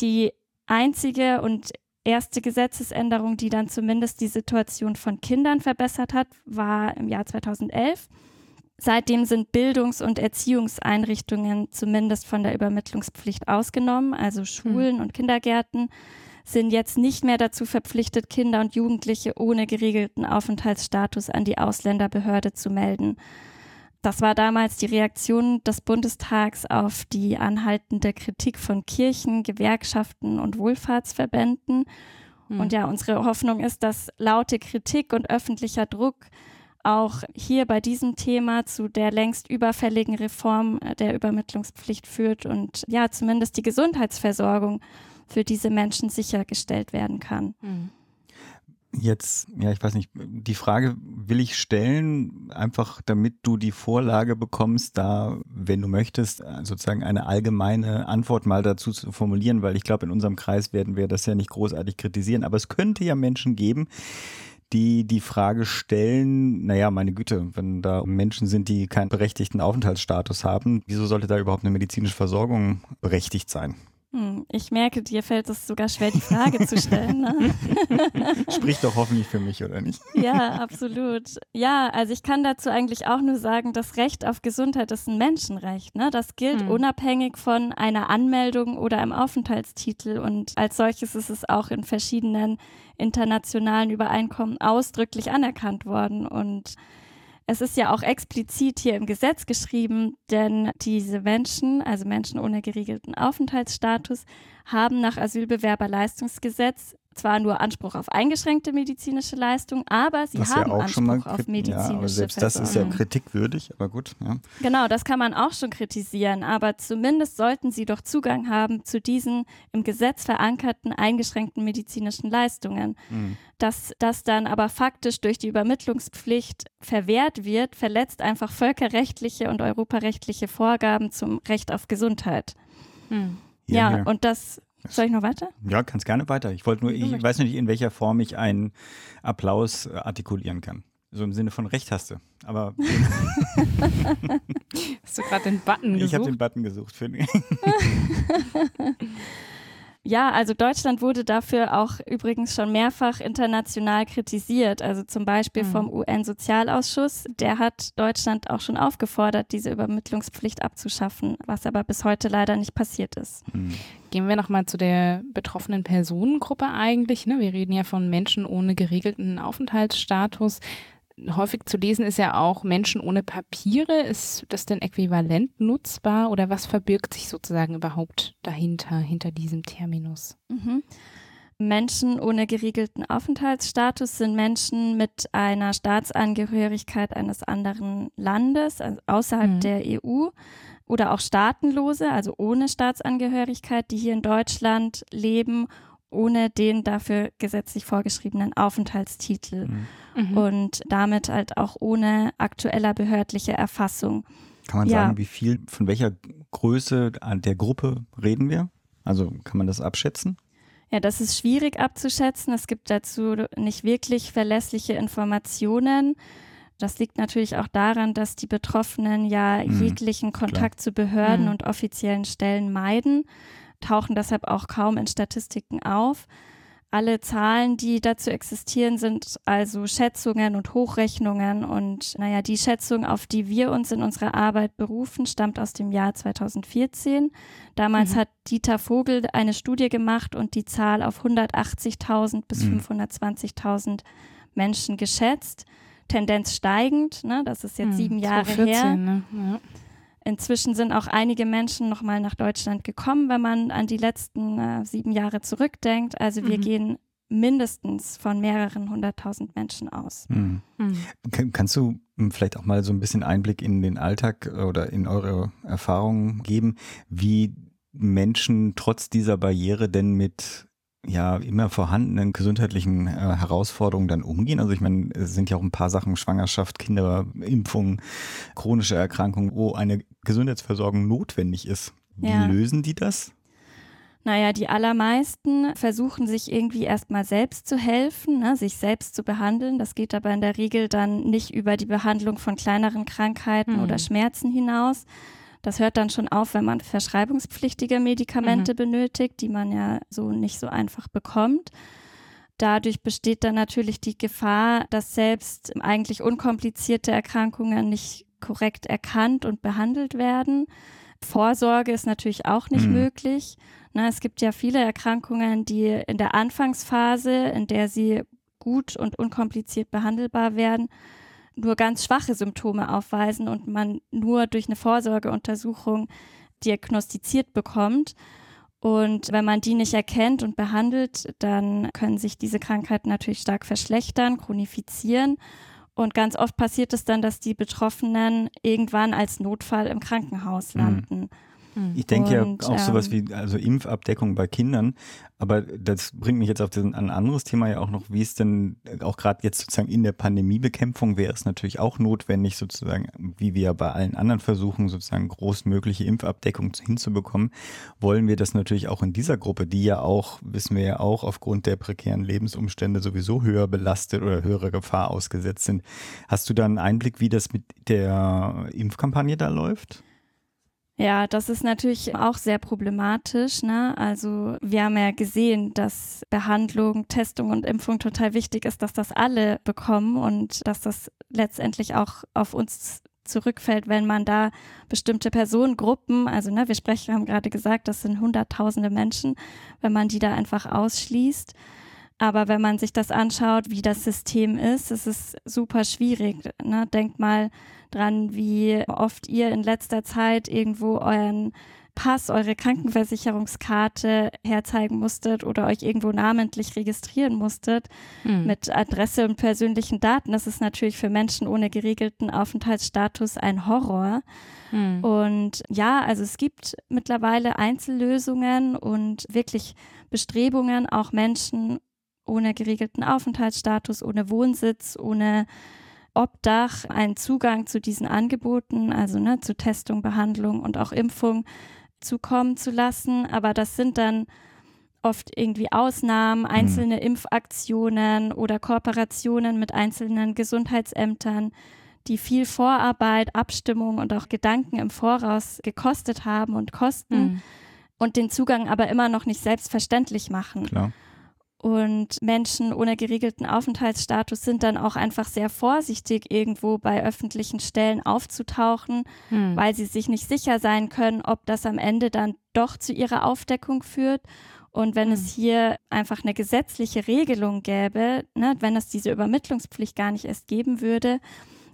Speaker 3: Die einzige und erste Gesetzesänderung, die dann zumindest die Situation von Kindern verbessert hat, war im Jahr 2011. Seitdem sind Bildungs- und Erziehungseinrichtungen zumindest von der Übermittlungspflicht ausgenommen, also Schulen mhm. und Kindergärten sind jetzt nicht mehr dazu verpflichtet, Kinder und Jugendliche ohne geregelten Aufenthaltsstatus an die Ausländerbehörde zu melden. Das war damals die Reaktion des Bundestags auf die anhaltende Kritik von Kirchen, Gewerkschaften und Wohlfahrtsverbänden. Mhm. Und ja, unsere Hoffnung ist, dass laute Kritik und öffentlicher Druck auch hier bei diesem Thema zu der längst überfälligen Reform der Übermittlungspflicht führt und ja, zumindest die Gesundheitsversorgung für diese Menschen sichergestellt werden kann. Mhm.
Speaker 1: Jetzt, ja, ich weiß nicht, die Frage will ich stellen, einfach damit du die Vorlage bekommst, da, wenn du möchtest, sozusagen eine allgemeine Antwort mal dazu zu formulieren, weil ich glaube, in unserem Kreis werden wir das ja nicht großartig kritisieren, aber es könnte ja Menschen geben, die die Frage stellen, naja, meine Güte, wenn da Menschen sind, die keinen berechtigten Aufenthaltsstatus haben, wieso sollte da überhaupt eine medizinische Versorgung berechtigt sein?
Speaker 3: Hm, ich merke, dir fällt es sogar schwer, die Frage zu stellen. Ne?
Speaker 1: Spricht doch hoffentlich für mich, oder nicht?
Speaker 3: Ja, absolut. Ja, also ich kann dazu eigentlich auch nur sagen, das Recht auf Gesundheit ist ein Menschenrecht. Ne? Das gilt hm. unabhängig von einer Anmeldung oder einem Aufenthaltstitel. Und als solches ist es auch in verschiedenen internationalen Übereinkommen ausdrücklich anerkannt worden. Und es ist ja auch explizit hier im Gesetz geschrieben, denn diese Menschen, also Menschen ohne geregelten Aufenthaltsstatus, haben nach Asylbewerberleistungsgesetz zwar nur Anspruch auf eingeschränkte medizinische Leistung, aber sie
Speaker 1: Was
Speaker 3: haben
Speaker 1: ja
Speaker 3: Anspruch auf medizinische ja, aber
Speaker 1: selbst das ist ja kritikwürdig, aber gut. Ja.
Speaker 3: Genau, das kann man auch schon kritisieren, aber zumindest sollten sie doch Zugang haben zu diesen im Gesetz verankerten eingeschränkten medizinischen Leistungen. Mhm. Dass das dann aber faktisch durch die Übermittlungspflicht verwehrt wird, verletzt einfach völkerrechtliche und europarechtliche Vorgaben zum Recht auf Gesundheit. Mhm. Ja, ja, und das soll ich noch weiter?
Speaker 1: Ja, kannst gerne weiter. Ich wollte nur, ich weiß nicht, in welcher Form ich einen Applaus äh, artikulieren kann. So im Sinne von Recht hast du. Aber.
Speaker 2: hast du gerade den Button gesucht?
Speaker 1: Ich habe den Button gesucht. Für
Speaker 3: Ja, also Deutschland wurde dafür auch übrigens schon mehrfach international kritisiert. Also zum Beispiel mhm. vom UN-Sozialausschuss. Der hat Deutschland auch schon aufgefordert, diese Übermittlungspflicht abzuschaffen, was aber bis heute leider nicht passiert ist.
Speaker 2: Mhm. Gehen wir nochmal zu der betroffenen Personengruppe eigentlich. Ne? Wir reden ja von Menschen ohne geregelten Aufenthaltsstatus häufig zu lesen ist ja auch Menschen ohne Papiere. Ist das denn äquivalent nutzbar oder was verbirgt sich sozusagen überhaupt dahinter, hinter diesem Terminus?
Speaker 3: Mhm. Menschen ohne geregelten Aufenthaltsstatus sind Menschen mit einer Staatsangehörigkeit eines anderen Landes, also außerhalb mhm. der EU oder auch Staatenlose, also ohne Staatsangehörigkeit, die hier in Deutschland leben, ohne den dafür gesetzlich vorgeschriebenen Aufenthaltstitel. Mhm mhm. und damit halt auch ohne aktueller behördliche Erfassung.
Speaker 1: Kann man ja. sagen, wie viel, von welcher Größe der Gruppe reden wir? Also kann man das abschätzen?
Speaker 3: Ja, das ist schwierig abzuschätzen. Es gibt dazu nicht wirklich verlässliche Informationen. Das liegt natürlich auch daran, dass die Betroffenen ja mhm, jeglichen Kontakt klar. zu Behörden mhm. und offiziellen Stellen meiden, tauchen deshalb auch kaum in Statistiken auf. Alle Zahlen, die dazu existieren, sind also Schätzungen und Hochrechnungen. Und naja, die Schätzung, auf die wir uns in unserer Arbeit berufen, stammt aus dem Jahr 2014. Damals mhm. hat Dieter Vogel eine Studie gemacht und die Zahl auf 180.000 bis mhm. 520.000 Menschen geschätzt. Tendenz steigend, ne? das ist jetzt mhm, sieben Jahre 2014, her. Ne? Ja. Inzwischen sind auch einige Menschen nochmal nach Deutschland gekommen, wenn man an die letzten äh, sieben Jahre zurückdenkt. Also wir mhm. gehen mindestens von mehreren hunderttausend Menschen aus.
Speaker 1: Mhm. Mhm. Kannst du hm, vielleicht auch mal so ein bisschen Einblick in den Alltag oder in eure Erfahrungen geben, wie Menschen trotz dieser Barriere denn mit ja immer vorhandenen gesundheitlichen äh, Herausforderungen dann umgehen? Also ich meine, es sind ja auch ein paar Sachen, Schwangerschaft, Kinderimpfung, chronische Erkrankungen, wo eine Gesundheitsversorgung notwendig ist. Wie ja. lösen die das?
Speaker 3: Naja, die allermeisten versuchen sich irgendwie erstmal selbst zu helfen, ne, sich selbst zu behandeln. Das geht aber in der Regel dann nicht über die Behandlung von kleineren Krankheiten mhm. oder Schmerzen hinaus, das hört dann schon auf, wenn man verschreibungspflichtige Medikamente mhm. benötigt, die man ja so nicht so einfach bekommt. Dadurch besteht dann natürlich die Gefahr, dass selbst eigentlich unkomplizierte Erkrankungen nicht korrekt erkannt und behandelt werden. Vorsorge ist natürlich auch nicht mhm. möglich. Na, es gibt ja viele Erkrankungen, die in der Anfangsphase, in der sie gut und unkompliziert behandelbar werden, nur ganz schwache Symptome aufweisen und man nur durch eine Vorsorgeuntersuchung diagnostiziert bekommt. Und wenn man die nicht erkennt und behandelt, dann können sich diese Krankheiten natürlich stark verschlechtern, chronifizieren. Und ganz oft passiert es dann, dass die Betroffenen irgendwann als Notfall im Krankenhaus mhm. landen. Mhm.
Speaker 1: Ich denke und, ja auch sowas ähm, wie also Impfabdeckung bei Kindern, aber das bringt mich jetzt auf ein anderes Thema ja auch noch, wie es denn auch gerade jetzt sozusagen in der Pandemiebekämpfung wäre es natürlich auch notwendig, sozusagen, wie wir bei allen anderen versuchen, sozusagen großmögliche Impfabdeckung hinzubekommen, wollen wir das natürlich auch in dieser Gruppe, die ja auch, wissen wir ja auch, aufgrund der prekären Lebensumstände sowieso höher belastet oder höhere Gefahr ausgesetzt sind. Hast du da einen Einblick, wie das mit der Impfkampagne da läuft?
Speaker 3: Ja, das ist natürlich auch sehr problematisch. Ne? Also wir haben ja gesehen, dass Behandlung, Testung und Impfung total wichtig ist, dass das alle bekommen und dass das letztendlich auch auf uns zurückfällt, wenn man da bestimmte Personengruppen, also ne, wir sprechen, haben gerade gesagt, das sind hunderttausende Menschen, wenn man die da einfach ausschließt. Aber wenn man sich das anschaut, wie das System ist, ist es super schwierig. Ne? Denkt mal dran, wie oft ihr in letzter Zeit irgendwo euren Pass, eure Krankenversicherungskarte herzeigen musstet oder euch irgendwo namentlich registrieren musstet hm. mit Adresse und persönlichen Daten. Das ist natürlich für Menschen ohne geregelten Aufenthaltsstatus ein Horror. Hm. Und ja, also es gibt mittlerweile Einzellösungen und wirklich Bestrebungen, auch Menschen ohne geregelten Aufenthaltsstatus, ohne Wohnsitz, ohne Obdach einen Zugang zu diesen Angeboten, also ne, zu Testung, Behandlung und auch Impfung zukommen zu lassen. Aber das sind dann oft irgendwie Ausnahmen, mhm. einzelne. Impfaktionen oder Kooperationen mit einzelnen Gesundheitsämtern, die viel Vorarbeit, Abstimmung und auch Gedanken im Voraus gekostet haben und kosten mhm. und den Zugang aber immer noch nicht selbstverständlich machen.
Speaker 1: Klar.
Speaker 3: Und Menschen ohne geregelten Aufenthaltsstatus sind dann auch einfach sehr vorsichtig, irgendwo bei öffentlichen Stellen aufzutauchen, hm. weil sie sich nicht sicher sein können, ob das am Ende dann doch zu ihrer Aufdeckung führt. Und wenn hm. es hier einfach eine gesetzliche Regelung gäbe, ne, wenn es diese Übermittlungspflicht gar nicht erst geben würde,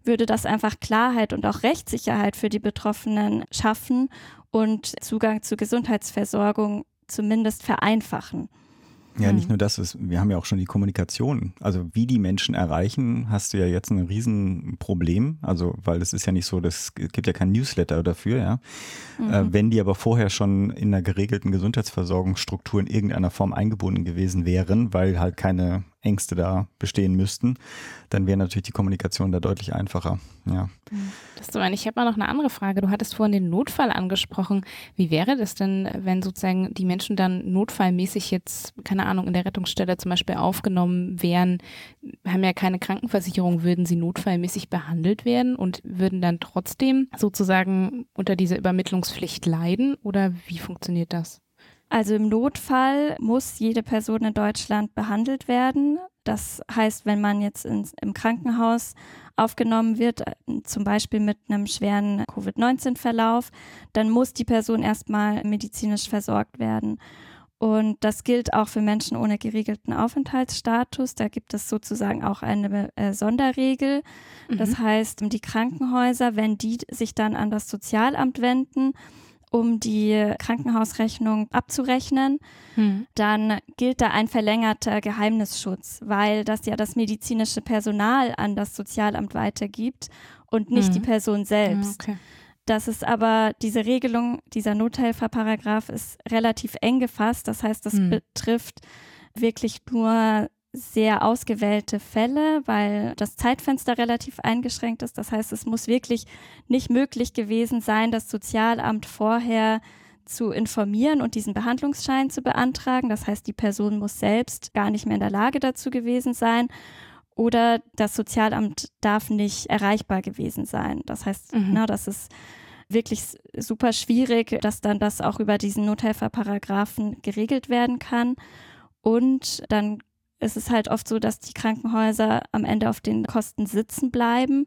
Speaker 3: würde das einfach Klarheit und auch Rechtssicherheit für die Betroffenen schaffen und Zugang zu Gesundheitsversorgung zumindest vereinfachen.
Speaker 1: Ja, nicht hm. nur das, ist, wir haben ja auch schon die Kommunikation. Also wie die Menschen erreichen, hast du ja jetzt ein Riesenproblem. Also, weil es ist ja nicht so, es gibt ja kein Newsletter dafür, ja. Mhm. Äh, wenn die aber vorher schon in einer geregelten Gesundheitsversorgungsstruktur in irgendeiner Form eingebunden gewesen wären, weil halt keine Ängste da bestehen müssten, dann wäre natürlich die Kommunikation da deutlich einfacher. Ja.
Speaker 2: Das so, ich habe mal noch eine andere Frage. Du hattest vorhin den Notfall angesprochen. Wie wäre das denn, wenn sozusagen die Menschen dann notfallmäßig jetzt, keine Ahnung, in der Rettungsstelle zum Beispiel aufgenommen wären, haben ja keine Krankenversicherung, würden sie notfallmäßig behandelt werden und würden dann trotzdem sozusagen unter dieser Übermittlungspflicht leiden? Oder wie funktioniert das?
Speaker 3: Also im Notfall muss jede Person in Deutschland behandelt werden. Das heißt, wenn man jetzt ins, im Krankenhaus aufgenommen wird, äh, zum Beispiel mit einem schweren Covid-19-Verlauf, dann muss die Person erstmal medizinisch versorgt werden. Und das gilt auch für Menschen ohne geregelten Aufenthaltsstatus. Da gibt es sozusagen auch eine äh, Sonderregel. Mhm. Das heißt, die Krankenhäuser, wenn die sich dann an das Sozialamt wenden, um die Krankenhausrechnung abzurechnen, hm. dann gilt da ein verlängerter Geheimnisschutz, weil das ja das medizinische Personal an das Sozialamt weitergibt und nicht hm. die Person selbst. Okay. Das ist aber diese Regelung, dieser Nothelferparagraph ist relativ eng gefasst. Das heißt, das hm. betrifft wirklich nur sehr ausgewählte Fälle, weil das Zeitfenster relativ eingeschränkt ist. Das heißt, es muss wirklich nicht möglich gewesen sein, das Sozialamt vorher zu informieren und diesen Behandlungsschein zu beantragen. Das heißt, die Person muss selbst gar nicht mehr in der Lage dazu gewesen sein oder das Sozialamt darf nicht erreichbar gewesen sein. Das heißt, mhm. na, das ist wirklich super schwierig, dass dann das auch über diesen Nothelferparagraphen geregelt werden kann. Und dann ist es halt oft so, dass die Krankenhäuser am Ende auf den Kosten sitzen bleiben,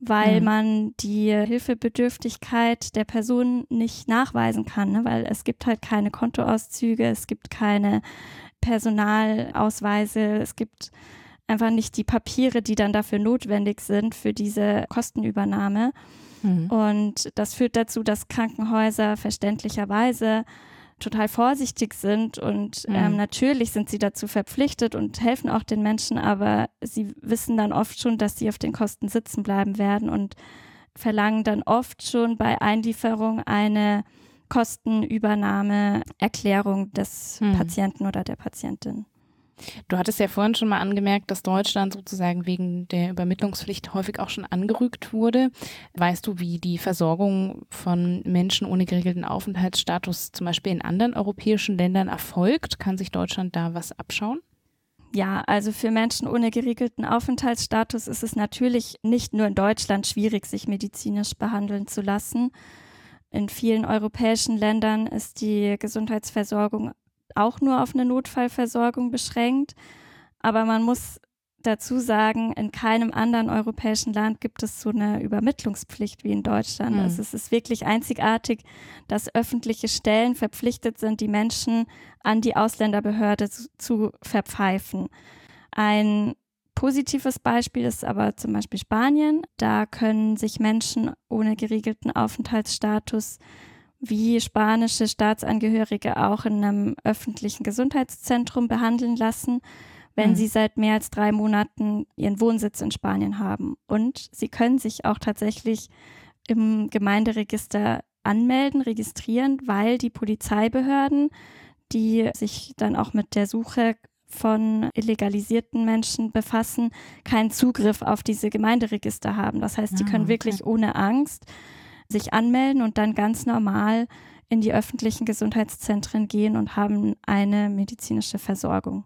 Speaker 3: weil mhm. man die Hilfebedürftigkeit der Person nicht nachweisen kann, ne? weil es gibt halt keine Kontoauszüge, es gibt keine Personalausweise, es gibt einfach nicht die Papiere, die dann dafür notwendig sind für diese Kostenübernahme. Mhm. Und das führt dazu, dass Krankenhäuser verständlicherweise total vorsichtig sind und mhm. ähm, natürlich sind sie dazu verpflichtet und helfen auch den Menschen, aber sie wissen dann oft schon, dass sie auf den Kosten sitzen bleiben werden und verlangen dann oft schon bei Einlieferung eine Kostenübernahmeerklärung des mhm. Patienten oder der Patientin.
Speaker 2: Du hattest ja vorhin schon mal angemerkt, dass Deutschland sozusagen wegen der Übermittlungspflicht häufig auch schon angerügt wurde. Weißt du, wie die Versorgung von Menschen ohne geregelten Aufenthaltsstatus zum Beispiel in anderen europäischen Ländern erfolgt? Kann sich Deutschland da was abschauen?
Speaker 3: Ja, also für Menschen ohne geregelten Aufenthaltsstatus ist es natürlich nicht nur in Deutschland schwierig, sich medizinisch behandeln zu lassen. In vielen europäischen Ländern ist die Gesundheitsversorgung auch nur auf eine Notfallversorgung beschränkt. Aber man muss dazu sagen, in keinem anderen europäischen Land gibt es so eine Übermittlungspflicht wie in Deutschland. Mhm. Also es ist wirklich einzigartig, dass öffentliche Stellen verpflichtet sind, die Menschen an die Ausländerbehörde zu, zu verpfeifen. Ein positives Beispiel ist aber zum Beispiel Spanien. Da können sich Menschen ohne geregelten Aufenthaltsstatus wie spanische Staatsangehörige auch in einem öffentlichen Gesundheitszentrum behandeln lassen, wenn mhm. sie seit mehr als drei Monaten ihren Wohnsitz in Spanien haben. Und sie können sich auch tatsächlich im Gemeinderegister anmelden, registrieren, weil die Polizeibehörden, die sich dann auch mit der Suche von illegalisierten Menschen befassen, keinen Zugriff auf diese Gemeinderegister haben. Das heißt, sie ah, können okay. wirklich ohne Angst sich anmelden und dann ganz normal in die öffentlichen Gesundheitszentren gehen und haben eine medizinische Versorgung.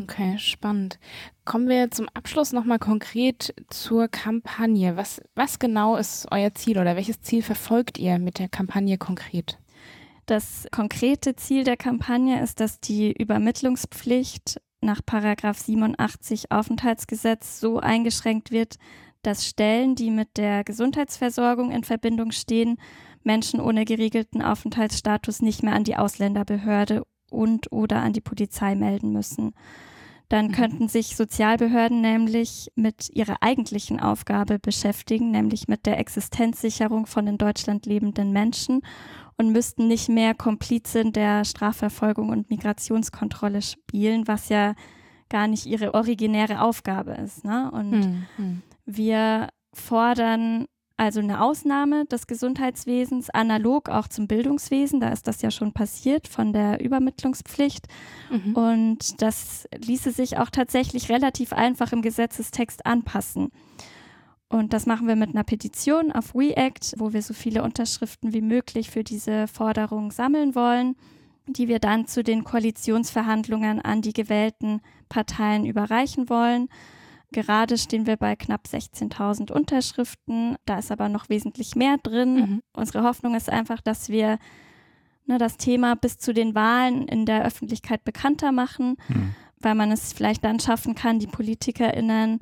Speaker 2: Okay, spannend. Kommen wir zum Abschluss nochmal konkret zur Kampagne. Was, was genau ist euer Ziel oder welches Ziel verfolgt ihr mit der Kampagne konkret?
Speaker 3: Das konkrete Ziel der Kampagne ist, dass die Übermittlungspflicht nach Paragraph 87 Aufenthaltsgesetz so eingeschränkt wird, dass Stellen, die mit der Gesundheitsversorgung in Verbindung stehen, Menschen ohne geregelten Aufenthaltsstatus nicht mehr an die Ausländerbehörde und oder an die Polizei melden müssen. Dann mhm. könnten sich Sozialbehörden nämlich mit ihrer eigentlichen Aufgabe beschäftigen, nämlich mit der Existenzsicherung von in Deutschland lebenden Menschen und müssten nicht mehr Komplizin der Strafverfolgung und Migrationskontrolle spielen, was ja gar nicht ihre originäre Aufgabe ist. Ne? Und mhm. Wir fordern also eine Ausnahme des Gesundheitswesens, analog auch zum Bildungswesen. Da ist das ja schon passiert von der Übermittlungspflicht. Mhm. Und das ließe sich auch tatsächlich relativ einfach im Gesetzestext anpassen. Und das machen wir mit einer Petition auf WeAct, wo wir so viele Unterschriften wie möglich für diese Forderung sammeln wollen, die wir dann zu den Koalitionsverhandlungen an die gewählten Parteien überreichen wollen. Gerade stehen wir bei knapp 16.000 Unterschriften. Da ist aber noch wesentlich mehr drin. Mhm. Unsere Hoffnung ist einfach, dass wir ne, das Thema bis zu den Wahlen in der Öffentlichkeit bekannter machen, mhm. weil man es vielleicht dann schaffen kann, die PolitikerInnen,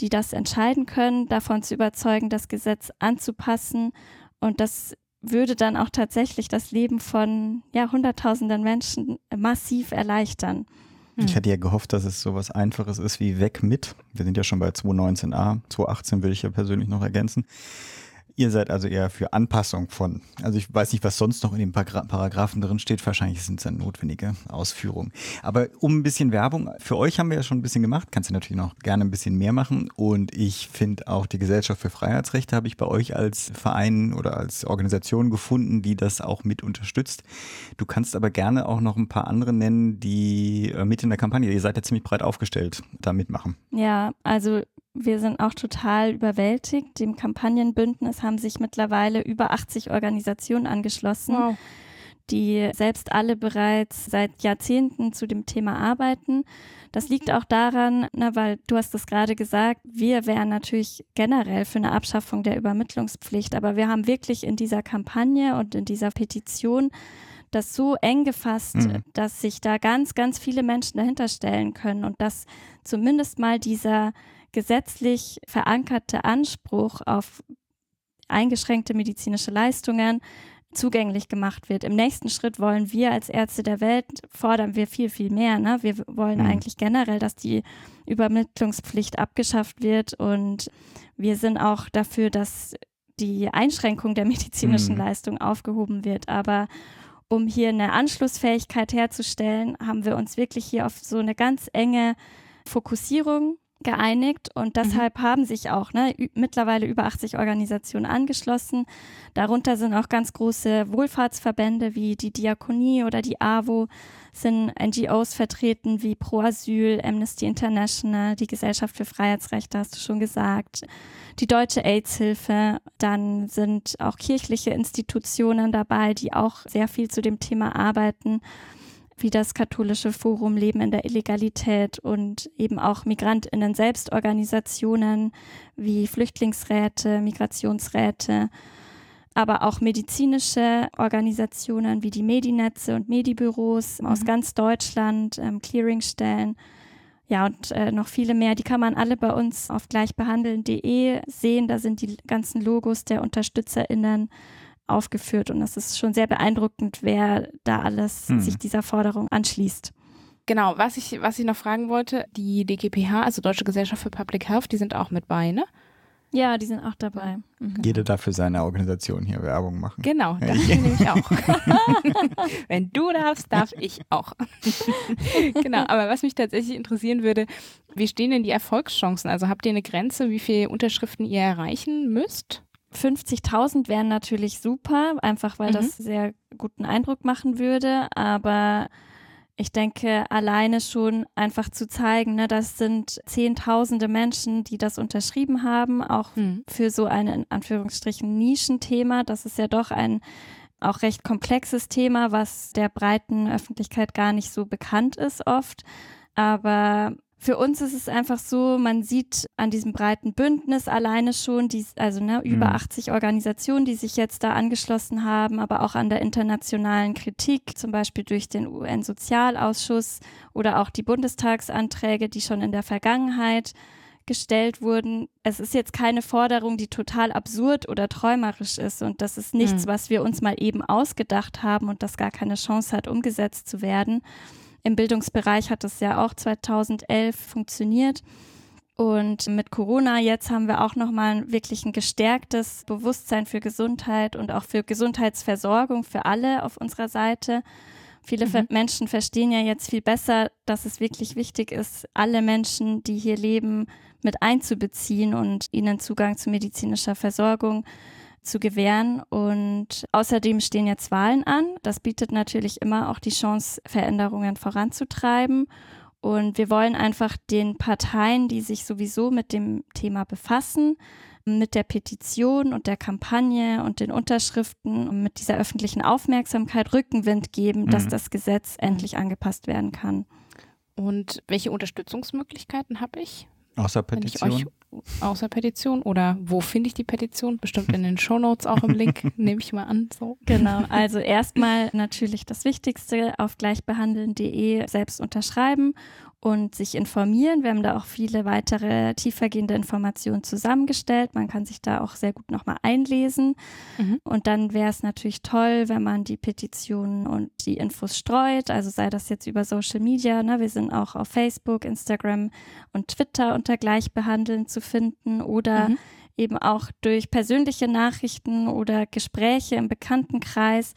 Speaker 3: die das entscheiden können, davon zu überzeugen, das Gesetz anzupassen. Und das würde dann auch tatsächlich das Leben von ja, Hunderttausenden Menschen massiv erleichtern.
Speaker 1: Ich hm. hätte ja gehofft, dass es sowas Einfaches ist wie weg mit. Wir sind ja schon bei 219a. 218 würde ich ja persönlich noch ergänzen. Ihr seid also eher für Anpassung von. Also ich weiß nicht, was sonst noch in den Paragraphen drin steht. Wahrscheinlich sind es dann notwendige Ausführungen. Aber um ein bisschen Werbung, für euch haben wir ja schon ein bisschen gemacht. Kannst du natürlich noch gerne ein bisschen mehr machen. Und ich finde auch die Gesellschaft für Freiheitsrechte habe ich bei euch als Verein oder als Organisation gefunden, die das auch mit unterstützt. Du kannst aber gerne auch noch ein paar andere nennen, die äh, mit in der Kampagne, ihr seid ja ziemlich breit aufgestellt, da mitmachen.
Speaker 3: Ja, also wir sind auch total überwältigt. Dem Kampagnenbündnis haben sich mittlerweile über 80 Organisationen angeschlossen, wow. die selbst alle bereits seit Jahrzehnten zu dem Thema arbeiten. Das liegt auch daran, na, weil du hast es gerade gesagt, wir wären natürlich generell für eine Abschaffung der Übermittlungspflicht, aber wir haben wirklich in dieser Kampagne und in dieser Petition das so eng gefasst, mhm. dass sich da ganz, ganz viele Menschen dahinter stellen können und dass zumindest mal dieser gesetzlich verankerte Anspruch auf eingeschränkte medizinische Leistungen zugänglich gemacht wird. Im nächsten Schritt wollen wir als Ärzte der Welt, fordern wir viel, viel mehr. Ne? Wir wollen mhm. eigentlich generell, dass die Übermittlungspflicht abgeschafft wird und wir sind auch dafür, dass die Einschränkung der medizinischen mhm. Leistung aufgehoben wird. Aber um hier eine Anschlussfähigkeit herzustellen, haben wir uns wirklich hier auf so eine ganz enge Fokussierung geeinigt und mhm. deshalb mhm. haben sich auch ne, mittlerweile über 80 Organisationen angeschlossen. Darunter sind auch ganz große Wohlfahrtsverbände wie die Diakonie oder die AWO, sind NGOs vertreten wie Pro Asyl, Amnesty International, die Gesellschaft für Freiheitsrechte, hast du schon gesagt, die Deutsche AIDS-Hilfe. Dann sind auch kirchliche Institutionen dabei, die auch sehr viel zu dem Thema arbeiten wie das katholische Forum Leben in der Illegalität und eben auch Migrantinnen Selbstorganisationen wie Flüchtlingsräte, Migrationsräte, aber auch medizinische Organisationen wie die Medinetze und Medibüros mhm. aus ganz Deutschland, ähm, Clearingstellen. Ja, und äh, noch viele mehr. Die kann man alle bei uns auf gleichbehandeln.de sehen. Da sind die ganzen Logos der UnterstützerInnen aufgeführt und es ist schon sehr beeindruckend, wer da alles hm. sich dieser Forderung anschließt.
Speaker 2: Genau, was ich, was ich noch fragen wollte, die DGPH, also Deutsche Gesellschaft für Public Health, die sind auch mit bei, ne?
Speaker 3: Ja, die sind auch dabei.
Speaker 1: Mhm. Jeder darf für seine Organisation hier Werbung machen.
Speaker 2: Genau, das ja. nämlich auch. Wenn du darfst, darf ich auch. genau, aber was mich tatsächlich interessieren würde, wie stehen denn die Erfolgschancen? Also habt ihr eine Grenze, wie viele Unterschriften ihr erreichen müsst?
Speaker 3: 50.000 wären natürlich super, einfach weil mhm. das sehr guten Eindruck machen würde. Aber ich denke, alleine schon einfach zu zeigen, ne, das sind Zehntausende Menschen, die das unterschrieben haben, auch mhm. für so ein in Anführungsstrichen Nischenthema. Das ist ja doch ein auch recht komplexes Thema, was der breiten Öffentlichkeit gar nicht so bekannt ist oft. Aber für uns ist es einfach so, man sieht an diesem breiten Bündnis alleine schon, die, also ne, über mhm. 80 Organisationen, die sich jetzt da angeschlossen haben, aber auch an der internationalen Kritik, zum Beispiel durch den UN-Sozialausschuss oder auch die Bundestagsanträge, die schon in der Vergangenheit gestellt wurden. Es ist jetzt keine Forderung, die total absurd oder träumerisch ist und das ist nichts, mhm. was wir uns mal eben ausgedacht haben und das gar keine Chance hat, umgesetzt zu werden im Bildungsbereich hat es ja auch 2011 funktioniert. Und mit Corona jetzt haben wir auch nochmal wirklich ein gestärktes Bewusstsein für Gesundheit und auch für Gesundheitsversorgung für alle auf unserer Seite. Viele mhm. Menschen verstehen ja jetzt viel besser, dass es wirklich wichtig ist, alle Menschen, die hier leben, mit einzubeziehen und ihnen Zugang zu medizinischer Versorgung zu gewähren. Und außerdem stehen jetzt Wahlen an. Das bietet natürlich immer auch die Chance, Veränderungen voranzutreiben. Und wir wollen einfach den Parteien, die sich sowieso mit dem Thema befassen, mit der Petition und der Kampagne und den Unterschriften und mit dieser öffentlichen Aufmerksamkeit Rückenwind geben, mhm. dass das Gesetz endlich angepasst werden kann.
Speaker 2: Und welche Unterstützungsmöglichkeiten habe ich?
Speaker 1: Außer Petition?
Speaker 2: Euch, außer Petition oder wo finde ich die Petition? Bestimmt in den Shownotes auch im Link, nehme ich mal an. So.
Speaker 3: Genau, also erstmal natürlich das Wichtigste auf gleichbehandeln.de selbst unterschreiben und sich informieren. Wir haben da auch viele weitere tiefergehende Informationen zusammengestellt. Man kann sich da auch sehr gut nochmal einlesen. Mhm. Und dann wäre es natürlich toll, wenn man die Petitionen und die Infos streut. Also sei das jetzt über Social Media. Ne? Wir sind auch auf Facebook, Instagram und Twitter unter Gleichbehandeln zu finden oder mhm. eben auch durch persönliche Nachrichten oder Gespräche im Bekanntenkreis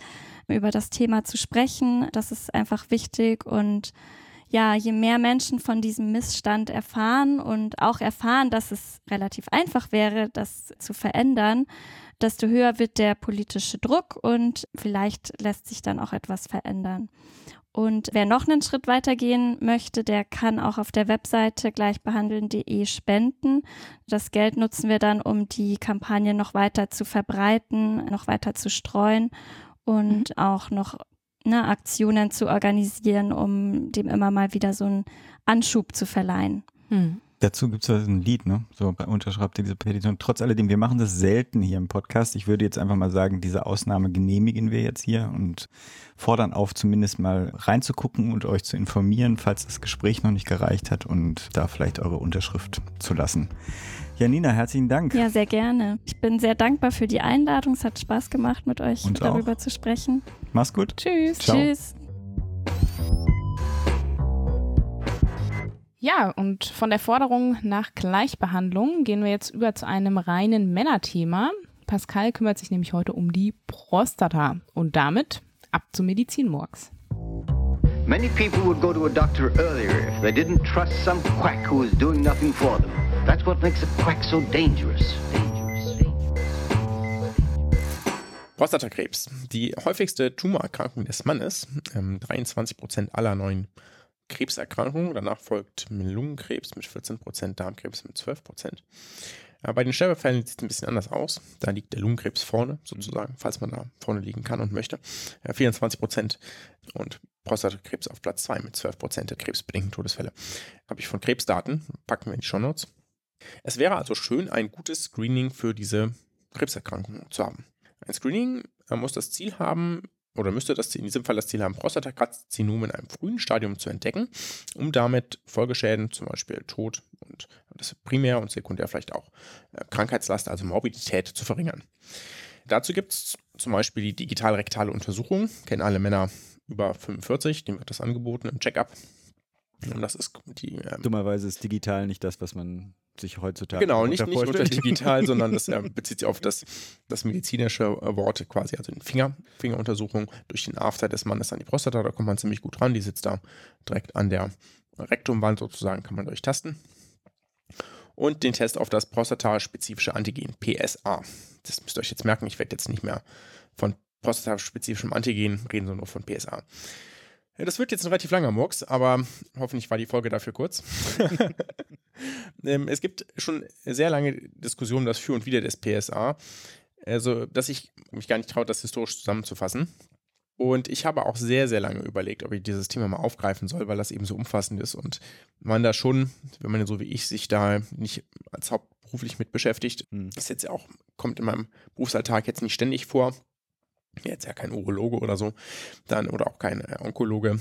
Speaker 3: über das Thema zu sprechen. Das ist einfach wichtig und ja, je mehr Menschen von diesem Missstand erfahren und auch erfahren, dass es relativ einfach wäre, das zu verändern, desto höher wird der politische Druck und vielleicht lässt sich dann auch etwas verändern. Und wer noch einen Schritt weitergehen möchte, der kann auch auf der Webseite gleichbehandeln.de spenden. Das Geld nutzen wir dann, um die Kampagne noch weiter zu verbreiten, noch weiter zu streuen und mhm. auch noch ne, Aktionen zu organisieren, um dem immer mal wieder so einen Anschub zu verleihen. Hm.
Speaker 1: Dazu gibt es ein Lied, ne? So unterschreibt ihr diese Petition. Trotz alledem, wir machen das selten hier im Podcast. Ich würde jetzt einfach mal sagen, diese Ausnahme genehmigen wir jetzt hier und fordern auf, zumindest mal reinzugucken und euch zu informieren, falls das Gespräch noch nicht gereicht hat und da vielleicht eure Unterschrift zu lassen. Janina, herzlichen Dank.
Speaker 3: Ja, sehr gerne. Ich bin sehr dankbar für die Einladung. Es hat Spaß gemacht, mit euch
Speaker 1: Uns
Speaker 3: darüber
Speaker 1: auch.
Speaker 3: zu sprechen.
Speaker 1: Mach's gut.
Speaker 2: Tschüss.
Speaker 1: Ciao.
Speaker 3: Tschüss.
Speaker 2: Ja, und von der Forderung nach Gleichbehandlung gehen wir jetzt über zu einem reinen Männerthema. Pascal kümmert sich nämlich heute um die Prostata und damit ab zum Medizinmurks.
Speaker 4: Many people would go to a doctor earlier if they didn't trust some quack who is doing nothing for them. That's what makes a quack so dangerous.
Speaker 5: Prostatakrebs, die häufigste Tumorerkrankung des Mannes. Ähm, 23% aller neuen Krebserkrankungen. Danach folgt Lungenkrebs mit 14%, Darmkrebs mit 12%. Ja, bei den Sterbefällen sieht es ein bisschen anders aus. Da liegt der Lungenkrebs vorne, sozusagen, falls man da vorne liegen kann und möchte. Ja, 24% und Prostatakrebs auf Platz 2 mit 12% der krebsbedingten Todesfälle. Habe ich von Krebsdaten, packen wir in die Shownotes. Es wäre also schön, ein gutes Screening für diese Krebserkrankung zu haben. Ein Screening äh, muss das Ziel haben, oder müsste das in diesem Fall das Ziel haben, Prostatakarzinom in einem frühen Stadium zu entdecken, um damit Folgeschäden, zum Beispiel Tod und das primär und sekundär vielleicht auch äh, Krankheitslast, also Morbidität, zu verringern. Dazu gibt es zum Beispiel die digital-rektale Untersuchung, kennen alle Männer über 45, dem wird das angeboten im Check-up. Und das ist die ähm,
Speaker 1: Dummerweise ist digital nicht das, was man sich heutzutage
Speaker 5: Genau, nicht, nicht unter digital, sondern das äh, bezieht sich auf das, das medizinische äh, Wort quasi, also den Finger, Fingeruntersuchung durch den After des Mannes an die Prostata. Da kommt man ziemlich gut ran. Die sitzt da direkt an der Rektumwand sozusagen, kann man durchtasten. Und den Test auf das prostataspezifische Antigen, PSA. Das müsst ihr euch jetzt merken. Ich werde jetzt nicht mehr von prostataspezifischem Antigen reden, sondern nur von PSA. Ja, das wird jetzt ein relativ langer Murks, aber hoffentlich war die Folge dafür kurz. ähm, es gibt schon sehr lange Diskussionen das Für und Wider des PSA, also dass ich mich gar nicht traue, das historisch zusammenzufassen. Und ich habe auch sehr, sehr lange überlegt, ob ich dieses Thema mal aufgreifen soll, weil das eben so umfassend ist und man da schon, wenn man so wie ich sich da nicht als hauptberuflich mit beschäftigt,
Speaker 1: Hm.
Speaker 5: ist jetzt ja auch, kommt in meinem Berufsalltag jetzt nicht ständig vor. Jetzt ja kein Urologe oder so, dann oder auch kein äh, Onkologe,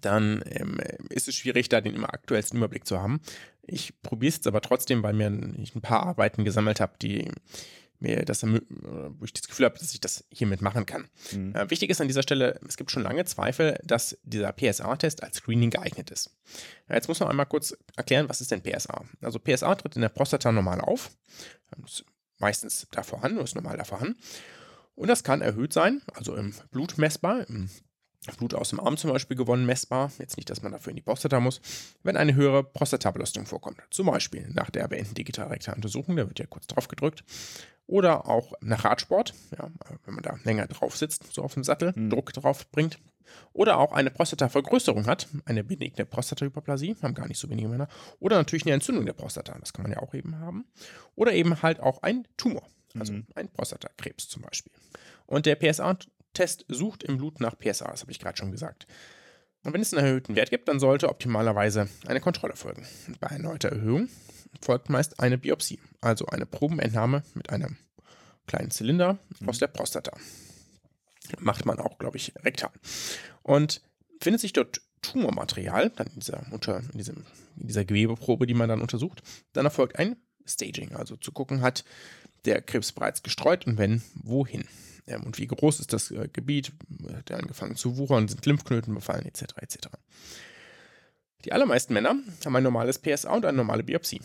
Speaker 5: dann ähm, ist es schwierig, da den immer aktuellsten Überblick zu haben. Ich probiere es jetzt aber trotzdem, weil mir ich ein paar Arbeiten gesammelt habe, die mir das, äh, wo ich das Gefühl habe, dass ich das hiermit machen kann.
Speaker 1: Mhm.
Speaker 5: Äh, wichtig ist an dieser Stelle, es gibt schon lange Zweifel, dass dieser PSA-Test als Screening geeignet ist. Jetzt muss man einmal kurz erklären, was ist denn PSA? Also PSA tritt in der Prostata normal auf, ist meistens da vorhanden, ist normal da vorhanden. Und das kann erhöht sein, also im Blut messbar, im Blut aus dem Arm zum Beispiel gewonnen messbar. Jetzt nicht, dass man dafür in die Prostata muss, wenn eine höhere Prostatabelastung vorkommt. Zum Beispiel nach der erwähnten digitalrektalen Untersuchung, da wird ja kurz drauf gedrückt. Oder auch nach Radsport, ja, wenn man da länger drauf sitzt, so auf dem Sattel,
Speaker 1: Mhm.
Speaker 5: Druck drauf bringt. Oder auch eine Prostatavergrößerung hat, eine benigne Prostatahyperplasie, haben gar nicht so wenige Männer. Oder natürlich eine Entzündung der Prostata, das kann man ja auch eben haben. Oder eben halt auch ein Tumor, also
Speaker 1: Mhm.
Speaker 5: ein Prostatakrebs zum Beispiel. Und der PSA-Test sucht im Blut nach PSA, das habe ich gerade schon gesagt. Und wenn es einen erhöhten Wert gibt, dann sollte optimalerweise eine Kontrolle folgen. Bei erneuter Erhöhung folgt meist eine Biopsie, also eine Probenentnahme mit einem kleinen Zylinder aus der Prostata. Macht man auch, glaube ich, rektal. Und findet sich dort Tumormaterial, dann in dieser, unter, in, diesem, in dieser Gewebeprobe, die man dann untersucht, dann erfolgt ein Staging, also zu gucken, hat der Krebs bereits gestreut und wenn, wohin. Ähm, und wie groß ist das äh, Gebiet, hat er angefangen zu wuchern, sind Lymphknoten befallen, etc. etc. Die allermeisten Männer haben ein normales PSA und eine normale Biopsie.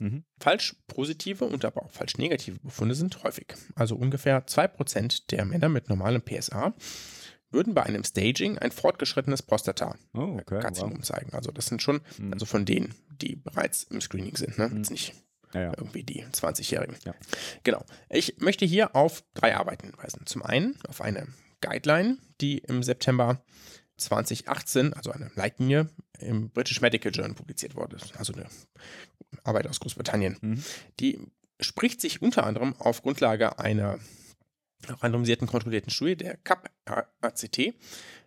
Speaker 1: Mhm.
Speaker 5: Falsch positive und aber auch falsch negative Befunde sind häufig. Also ungefähr 2% der Männer mit normalem PSA würden bei einem Staging ein fortgeschrittenes Prostata
Speaker 1: Oh, okay. Wow.
Speaker 5: zeigen. Also das sind schon,
Speaker 1: Mhm.
Speaker 5: also von denen, die bereits im Screening sind, ne?
Speaker 1: Mhm.
Speaker 5: Jetzt nicht
Speaker 1: Ja, ja.
Speaker 5: irgendwie die 20-Jährigen.
Speaker 1: Ja.
Speaker 5: Genau. Ich möchte hier auf drei Arbeiten hinweisen. Zum einen auf eine Guideline, die im September 2018, also eine Leitlinie, im British Medical Journal publiziert wurde. Also eine Arbeit aus Großbritannien.
Speaker 1: Mhm.
Speaker 5: Die spricht sich unter anderem auf Grundlage einer randomisierten, kontrollierten Studie, der CAP-ACT,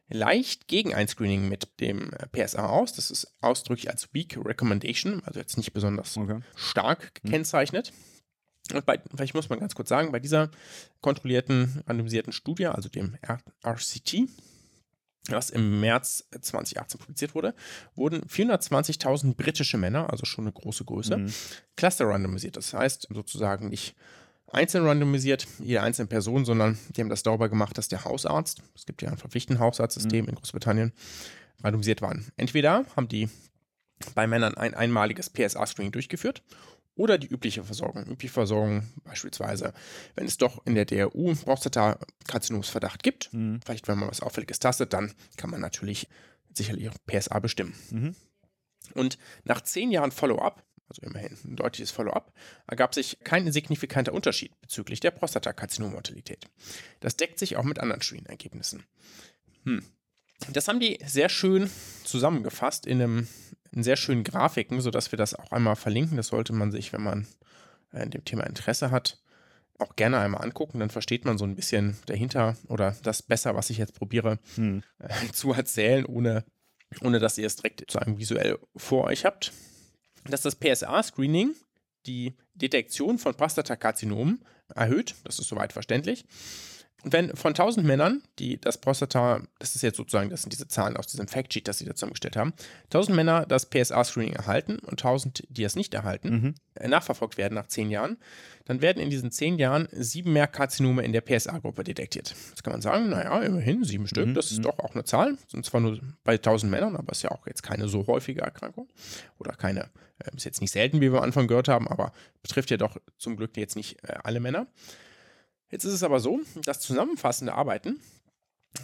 Speaker 5: leicht gegen ein Screening mit dem äh, PSA aus. Das ist ausdrücklich als Weak Recommendation, also jetzt nicht besonders
Speaker 1: Okay.
Speaker 5: stark gekennzeichnet. Und bei, vielleicht muss man ganz kurz sagen, bei dieser kontrollierten, randomisierten Studie, also dem RCT, das im März 2018 publiziert wurde, wurden 420.000 britische Männer, also schon eine große Größe,
Speaker 1: Mhm.
Speaker 5: cluster randomisiert. Das heißt sozusagen nicht einzeln randomisiert, jede einzelne Person, sondern die haben das darüber gemacht, dass der Hausarzt, es gibt ja ein verpflichtendes Hausarztsystem
Speaker 1: Mhm.
Speaker 5: in Großbritannien, randomisiert waren. Entweder haben die bei Männern ein einmaliges PSA-Screening durchgeführt oder die übliche Versorgung. Übliche Versorgung beispielsweise, wenn es doch in der DRU Prostatakarzinomsverdacht gibt,
Speaker 1: Mhm.
Speaker 5: vielleicht wenn man was Auffälliges tastet, dann kann man natürlich sicherlich auch PSA bestimmen.
Speaker 1: Mhm.
Speaker 5: Und nach zehn Jahren Follow-up, also immerhin ein deutliches Follow-up, ergab sich kein signifikanter Unterschied bezüglich der Prostatakarzinom-Mortalität. Das deckt sich auch mit anderen Studienergebnissen. Hm. Das haben die sehr schön zusammengefasst in einem in sehr schönen Grafiken, sodass wir das auch einmal verlinken. Das sollte man sich, wenn man äh, in dem Thema Interesse hat, auch gerne einmal angucken. Dann versteht man so ein bisschen dahinter oder das besser, was ich jetzt probiere
Speaker 1: Mhm.
Speaker 5: äh, zu erzählen, ohne, ohne dass ihr es direkt sozusagen visuell vor euch habt. Dass das PSA-Screening die Detektion von Prostatakarzinomen erhöht, das ist soweit verständlich. Wenn von 1000 Männern, die das Prostata, das ist jetzt sozusagen, das sind diese Zahlen aus diesem Factsheet, das sie da zusammengestellt haben, 1000 Männer das PSA-Screening erhalten und 1000, die es nicht erhalten,
Speaker 1: Mhm.
Speaker 5: äh, nachverfolgt werden nach 10 Jahren, dann werden in diesen 10 Jahren sieben mehr Karzinome in der PSA-Gruppe detektiert. Jetzt kann man sagen, naja, immerhin sieben Stück,
Speaker 1: Mhm,
Speaker 5: das ist
Speaker 1: mhm.
Speaker 5: doch auch eine Zahl. Sind zwar nur bei 1000 Männern, aber ist ja auch jetzt keine so häufige Erkrankung. Oder keine, äh, ist jetzt nicht selten, wie wir am Anfang gehört haben, aber betrifft ja doch zum Glück jetzt nicht äh, alle Männer. Jetzt ist es aber so, dass zusammenfassende Arbeiten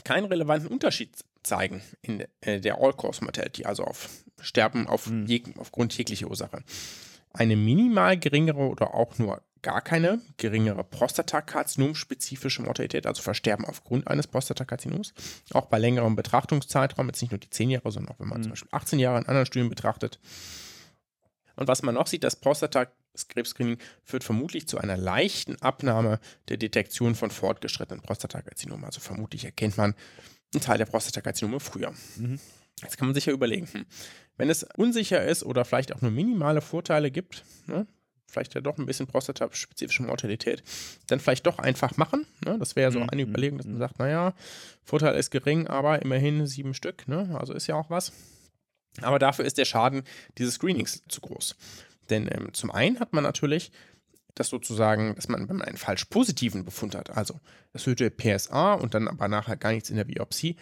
Speaker 5: keinen relevanten Unterschied zeigen in äh, der All-Cause-Mortality, also auf Sterben auf
Speaker 1: Mhm.
Speaker 5: jeg aufgrund jeglicher Ursache. Eine minimal geringere oder auch nur gar keine geringere Prostatakarzinom-spezifische Mortalität, also Versterben aufgrund eines Prostatakarzinoms, auch bei längerem Betrachtungszeitraum, jetzt nicht nur die 10 Jahre, sondern auch wenn man
Speaker 1: Mhm.
Speaker 5: zum Beispiel 18 Jahre in anderen Studien betrachtet. Und was man noch sieht, das Prostatakrebs-Screening führt vermutlich zu einer leichten Abnahme der Detektion von fortgeschrittenen Prostatakarzinomen. Also vermutlich erkennt man einen Teil der Prostatakarzinome früher.
Speaker 1: Mhm.
Speaker 5: Jetzt kann man sich ja überlegen, hm, wenn es unsicher ist oder vielleicht auch nur minimale Vorteile gibt, ne, vielleicht ja doch ein bisschen prostataspezifische Mortalität, dann vielleicht doch einfach machen. Ne? Das wäre so
Speaker 1: Mhm,
Speaker 5: eine
Speaker 1: mhm,
Speaker 5: Überlegung, dass
Speaker 1: mhm.
Speaker 5: man sagt, naja, Vorteil ist gering, aber immerhin sieben Stück, ne? also ist ja auch was. Aber dafür ist der Schaden dieses Screenings zu groß. Denn ähm, zum einen hat man natürlich das sozusagen, dass man, wenn man einen falsch positiven Befund hat, also erhöhte PSA und dann aber nachher gar nichts in der Biopsie,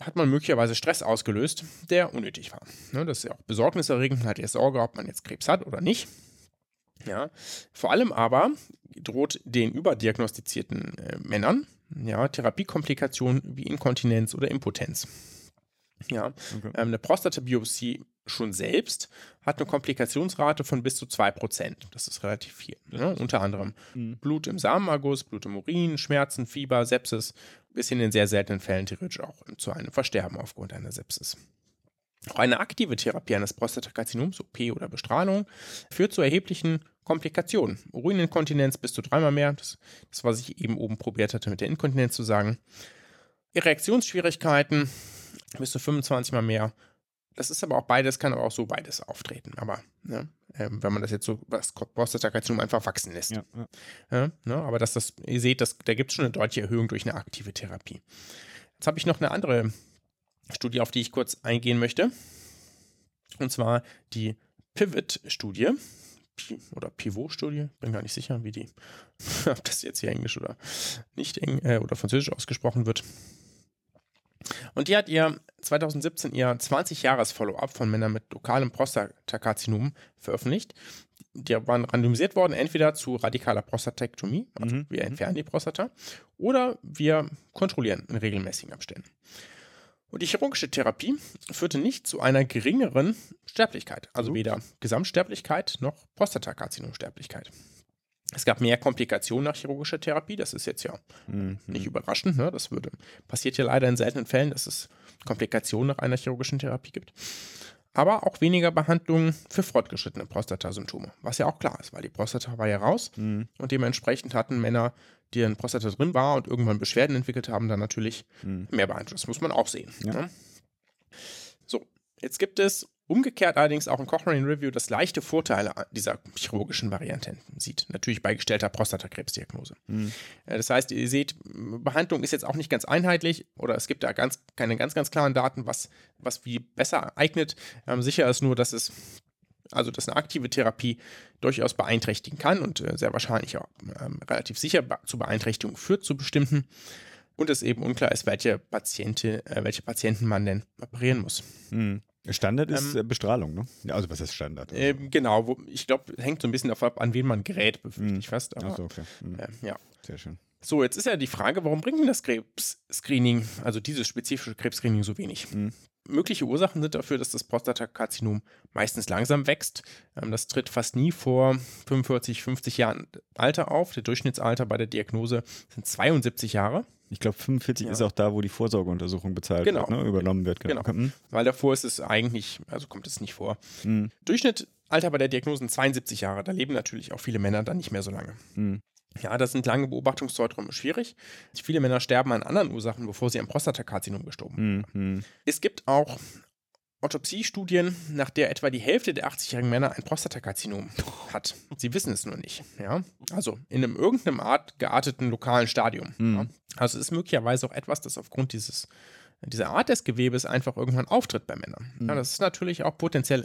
Speaker 5: hat man möglicherweise Stress ausgelöst, der unnötig war. Ne, das ist ja auch besorgniserregend, man hat ja Sorge, ob man jetzt Krebs hat oder nicht. Ja, vor allem aber droht den überdiagnostizierten äh, Männern ja, Therapiekomplikationen wie Inkontinenz oder Impotenz. Ja,
Speaker 1: Okay.
Speaker 5: ähm, eine Prostatabiopsie schon selbst hat eine Komplikationsrate von bis zu 2%. Das ist relativ viel. Ne? Unter anderem
Speaker 1: Mhm.
Speaker 5: Blut im Samenerguss, Blut im Urin, Schmerzen, Fieber, Sepsis, bis hin in sehr seltenen Fällen theoretisch auch zu einem Versterben aufgrund einer Sepsis. Auch eine aktive Therapie eines Prostatakarzinoms, OP oder Bestrahlung, führt zu erheblichen Komplikationen. Urininkontinenz bis zu dreimal mehr, das, das was ich eben oben probiert hatte mit der Inkontinenz zu sagen. Erektionsschwierigkeiten bis zu 25 mal mehr. Das ist aber auch beides, kann aber auch so beides auftreten. Aber ne, ähm, wenn man das jetzt so, das Prostatakarzinom einfach wachsen lässt.
Speaker 1: Ja, ja.
Speaker 5: Ja, ne, aber dass das, ihr seht, das, da gibt es schon eine deutliche Erhöhung durch eine aktive Therapie. Jetzt habe ich noch eine andere Studie, auf die ich kurz eingehen möchte. Und zwar die Pivot-Studie. Pi- Oder Pivot-Studie, bin gar nicht sicher, wie die, ob das jetzt hier Englisch oder nicht Eng äh, oder Französisch ausgesprochen wird. Und die hat ihr 2017 ihr 20-Jahres-Follow-up von Männern mit lokalem Prostatakarzinom veröffentlicht. Die waren randomisiert worden, entweder zu radikaler Prostatektomie, also
Speaker 1: Mhm,
Speaker 5: wir
Speaker 1: mhm.
Speaker 5: entfernen die Prostata, oder wir kontrollieren in regelmäßigen Abständen. Und die chirurgische Therapie führte nicht zu einer geringeren Sterblichkeit, also weder Gesamtsterblichkeit noch Prostatakarzinomsterblichkeit. Es gab mehr Komplikationen nach chirurgischer Therapie, das ist jetzt ja
Speaker 1: Mhm.
Speaker 5: nicht überraschend, ne? das würde, passiert ja leider in seltenen Fällen, dass es Komplikationen nach einer chirurgischen Therapie gibt. Aber auch weniger Behandlungen für fortgeschrittene Prostatasymptome, was ja auch klar ist, weil die Prostata war ja raus
Speaker 1: Mhm.
Speaker 5: und dementsprechend hatten Männer, die in Prostata drin war und irgendwann Beschwerden entwickelt haben, dann natürlich
Speaker 1: Mhm.
Speaker 5: mehr behandelt. Das muss man auch sehen.
Speaker 1: Ja.
Speaker 5: Ne? So, jetzt gibt es Umgekehrt allerdings auch ein Cochrane Review, das leichte Vorteile dieser chirurgischen Varianten sieht. Natürlich bei gestellter Prostatakrebsdiagnose. Mhm. Das heißt, ihr seht, Behandlung ist jetzt auch nicht ganz einheitlich oder es gibt da ganz, keine ganz, ganz klaren Daten, was, was wie besser eignet. Ähm, sicher ist nur, dass es also dass eine aktive Therapie durchaus beeinträchtigen kann und äh, sehr wahrscheinlich auch ähm, relativ sicher zu Beeinträchtigungen führt zu bestimmten und es eben unklar ist, welche, Patiente, äh, welche Patienten man denn operieren muss.
Speaker 1: Mhm. Standard ist ähm, äh, Bestrahlung, ne? Also was ist Standard? Also?
Speaker 5: Äh, genau, wo, ich glaube, hängt so ein bisschen davon ab, an wen man gerät, befürchte mhm. ich fast. Aber,
Speaker 1: so, okay. Mhm.
Speaker 5: Äh, ja.
Speaker 1: Sehr schön.
Speaker 5: So, jetzt ist ja die Frage, warum bringt denn das Krebs-Screening, also dieses spezifische Krebs-Screening so wenig? Mhm. Mögliche Ursachen sind dafür, dass das Prostatakarzinom meistens langsam wächst. Ähm, das tritt fast nie vor 45, 50 Jahren Alter auf. Der Durchschnittsalter bei der Diagnose sind 72 Jahre.
Speaker 1: Ich glaube, 45 ja. ist auch da, wo die Vorsorgeuntersuchung bezahlt
Speaker 5: genau.
Speaker 1: wird, ne? übernommen wird.
Speaker 5: Genau. genau. Mhm. Weil davor ist es eigentlich, also kommt es nicht vor. Mhm. Durchschnittsalter bei der Diagnose sind 72 Jahre. Da leben natürlich auch viele Männer dann nicht mehr so lange. Mhm. Ja, das sind lange Beobachtungszeiträume schwierig. Viele Männer sterben an anderen Ursachen, bevor sie am Prostatakarzinom gestorben sind. Mhm. Es gibt auch Autopsiestudien, nach der etwa die Hälfte der 80-jährigen Männer ein Prostatakarzinom hat. Sie wissen es nur nicht. Ja? Also in einem irgendeinem Art gearteten lokalen Stadium. Mhm. Ja? Also es ist möglicherweise auch etwas, das aufgrund dieses diese Art des Gewebes einfach irgendwann auftritt bei Männern. Mhm. Ja, das ist natürlich auch potenziell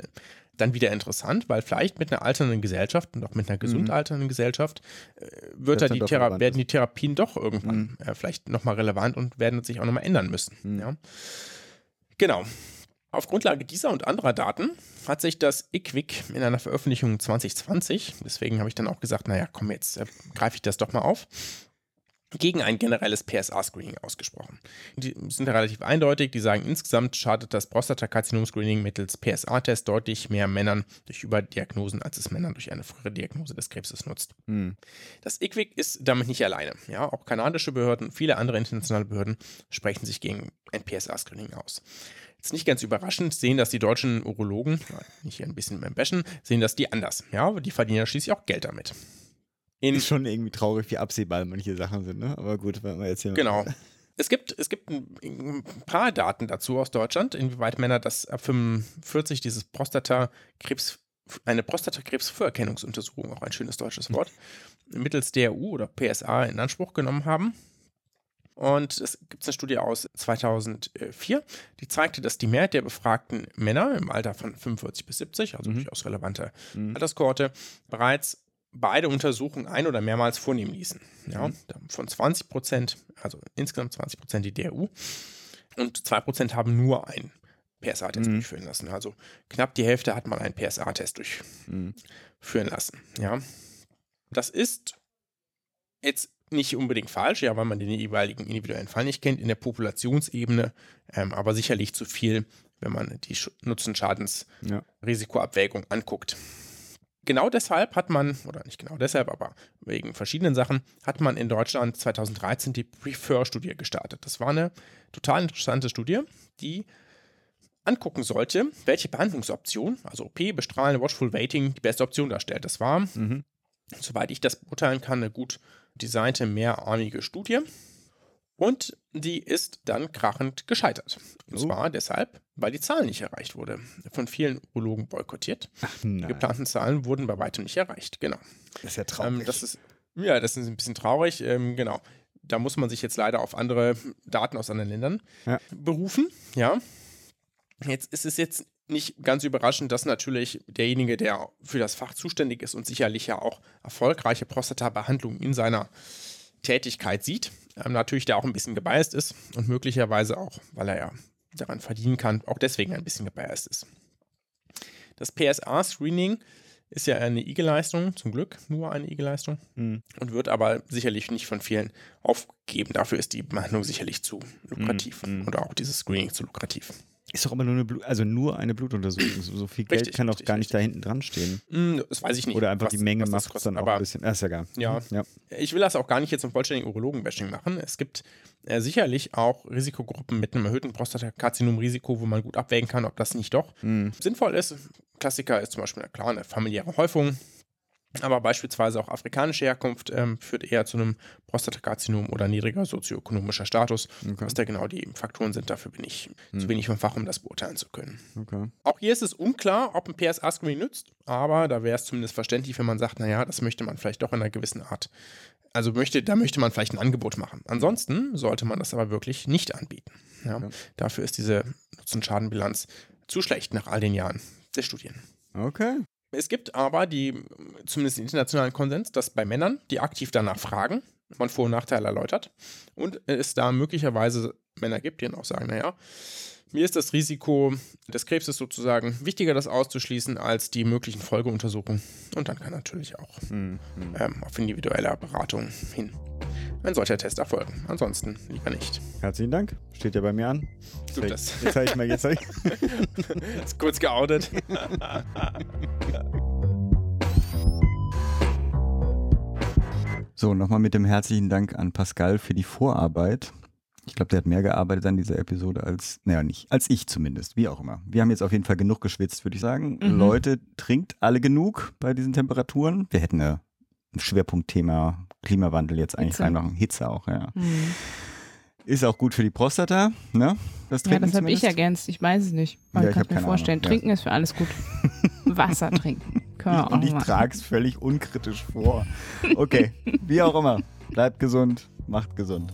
Speaker 5: dann wieder interessant, weil vielleicht mit einer alternden Gesellschaft und auch mit einer gesund mhm. alternden Gesellschaft äh, wird da die werden die Therapien doch irgendwann mhm. äh, vielleicht nochmal relevant und werden sich auch nochmal ändern müssen. Mhm. Ja. Genau. Auf Grundlage dieser und anderer Daten hat sich das IQWIC in einer Veröffentlichung 2020, deswegen habe ich dann auch gesagt, naja, komm, jetzt äh, greife ich das doch mal auf, gegen ein generelles PSA-Screening ausgesprochen. Die sind relativ eindeutig, die sagen, insgesamt schadet das Prostatakarzinom-Screening mittels PSA-Test deutlich mehr Männern durch Überdiagnosen, als es Männern durch eine frühere Diagnose des Krebses nutzt. Hm. Das IQWIC ist damit nicht alleine. Ja, auch kanadische Behörden, viele andere internationale Behörden sprechen sich gegen ein PSA-Screening aus. Jetzt nicht ganz überraschend sehen das die deutschen Urologen, nicht hier ein bisschen beim Bashen, sehen das die anders. Ja, die verdienen ja schließlich auch Geld damit.
Speaker 1: In ist schon irgendwie traurig, wie absehbar manche Sachen sind, ne? Aber gut, wenn wir jetzt hier.
Speaker 5: Genau. Es gibt, es gibt ein, ein, paar Daten dazu aus Deutschland, inwieweit Männer das ab 45 dieses Prostatakrebs, eine Prostatakrebsfrüherkennungsuntersuchung, auch ein schönes deutsches Wort, mittels DRU oder PSA in Anspruch genommen haben. Und es gibt eine Studie aus 2004, die zeigte, dass die Mehrheit der befragten Männer im Alter von 45 bis 70, also mhm. durchaus relevante mhm. Alterskohorte, bereits beide Untersuchungen ein- oder mehrmals vornehmen ließen. Ja, mhm. von 20 Prozent, also insgesamt 20 Prozent die DRU und 2 Prozent haben nur einen PSA-Test mhm. durchführen lassen. Also knapp die Hälfte hat mal einen PSA-Test durchführen mhm. lassen. Ja, das ist jetzt nicht unbedingt falsch, ja, weil man den jeweiligen individuellen Fall nicht kennt in der Populationsebene, ähm, aber sicherlich zu viel, wenn man die Nutzen-Schadens-Risikoabwägung anguckt genau deshalb hat man, oder nicht genau deshalb, aber wegen verschiedenen Sachen, hat man in Deutschland 2013 die Prefer-Studie gestartet. Das war eine total interessante Studie, die angucken sollte, welche Behandlungsoption, also OP, Bestrahlen, Watchful Waiting, die beste Option darstellt. Das war, mhm. soweit ich das beurteilen kann, eine gut designte, mehrarmige Studie. Und die ist dann krachend gescheitert. Und oh. zwar deshalb, weil die Zahl nicht erreicht wurde. Von vielen Urologen boykottiert. Ach, die geplanten Zahlen wurden bei weitem nicht erreicht. Genau.
Speaker 1: Das ist ja traurig.
Speaker 5: Ähm, das ist, ja, das ist ein bisschen traurig. Ähm, genau. Da muss man sich jetzt leider auf andere Daten aus anderen Ländern ja. berufen. Ja. Jetzt ist es jetzt nicht ganz überraschend, dass natürlich derjenige, der für das Fach zuständig ist und sicherlich ja auch erfolgreiche Prostata-Behandlungen in seiner Tätigkeit sieht, ähm, natürlich der auch ein bisschen gebiased ist und möglicherweise auch, weil er ja daran verdienen kann, auch deswegen ein bisschen gebiased ist. Das PSA-Screening ist ja eine IG-Leistung, zum Glück nur eine IG-Leistung mhm. und wird aber sicherlich nicht von vielen aufgegeben. Dafür ist die Behandlung sicherlich zu lukrativ mhm. oder auch dieses Screening zu lukrativ.
Speaker 1: Ist doch aber nur eine, Blut also nur eine Blutuntersuchung. So viel Geld richtig, kann doch richtig, gar nicht richtig. da hinten dran stehen.
Speaker 5: Mm, das weiß ich nicht.
Speaker 1: Oder einfach die Menge macht es dann auch ein bisschen.
Speaker 5: Ah, ist ja gar. Ja. ja. Ich will das auch gar nicht jetzt zum vollständigen Urologen-Bashing machen. Es gibt äh, sicherlich auch Risikogruppen mit einem erhöhten Prostatakarzinom-Risiko, wo man gut abwägen kann, ob das nicht doch mm. sinnvoll ist. Klassiker ist zum Beispiel, klar, eine familiäre Häufung. Aber beispielsweise auch afrikanische Herkunft ähm, führt eher zu einem Prostatakarzinom oder niedriger sozioökonomischer Status.
Speaker 1: Okay.
Speaker 5: Was da genau die Faktoren sind, dafür bin ich
Speaker 1: Hm.
Speaker 5: zu wenig vom Fach, um das beurteilen zu können.
Speaker 1: Okay.
Speaker 5: Auch hier ist es unklar, ob ein PSA-Screening nützt, aber da wäre es zumindest verständlich, wenn man sagt, naja, das möchte man vielleicht doch in einer gewissen Art. Also möchte, da möchte man vielleicht ein Angebot machen. Ansonsten sollte man das aber wirklich nicht anbieten. Ja,
Speaker 1: Okay.
Speaker 5: Dafür ist diese Nutzen-Schaden-Bilanz zu schlecht nach all den Jahren der Studien.
Speaker 1: Okay.
Speaker 5: Es gibt aber die, zumindest den internationalen Konsens, dass bei Männern, die aktiv danach fragen, man Vor- und Nachteile erläutert und es da möglicherweise Männer gibt, die dann auch sagen, naja, mir ist das Risiko des Krebses sozusagen wichtiger, das auszuschließen, als die möglichen Folgeuntersuchungen. Und dann kann natürlich auch
Speaker 1: Hm, hm.
Speaker 5: ähm, auf individueller Beratung hin ein solcher Test erfolgen. Ansonsten lieber nicht.
Speaker 1: Herzlichen Dank. Steht ja bei mir an.
Speaker 5: Du,
Speaker 1: Jetzt
Speaker 5: das
Speaker 1: Jetzt habe ich mal jetzt hab ich,
Speaker 5: ist kurz geoutet.
Speaker 1: So, nochmal mit dem herzlichen Dank an Pascal für die Vorarbeit. Ich glaube, der hat mehr gearbeitet an dieser Episode als, naja, nicht, als ich zumindest, wie auch immer. Wir haben jetzt auf jeden Fall genug geschwitzt, würde ich sagen.
Speaker 2: Mhm.
Speaker 1: Leute, trinkt alle genug bei diesen Temperaturen. Wir hätten eine, ein Schwerpunktthema Klimawandel jetzt eigentlich
Speaker 2: Hitze.
Speaker 1: reinmachen. Hitze auch, ja.
Speaker 2: Hm.
Speaker 1: Ist auch gut für die Prostata, ne? Das
Speaker 2: Ja,
Speaker 1: Trinken
Speaker 2: das habe ich ergänzt. Ich weiß es nicht. Aber
Speaker 1: Ja,
Speaker 2: kann mir vorstellen,
Speaker 1: Ahnung, ja.
Speaker 2: trinken ist für alles gut. Wasser trinken. Können wir
Speaker 1: Ich,
Speaker 2: auch
Speaker 1: und ich trage es völlig unkritisch vor. Okay, wie auch immer. Bleibt gesund, macht gesund.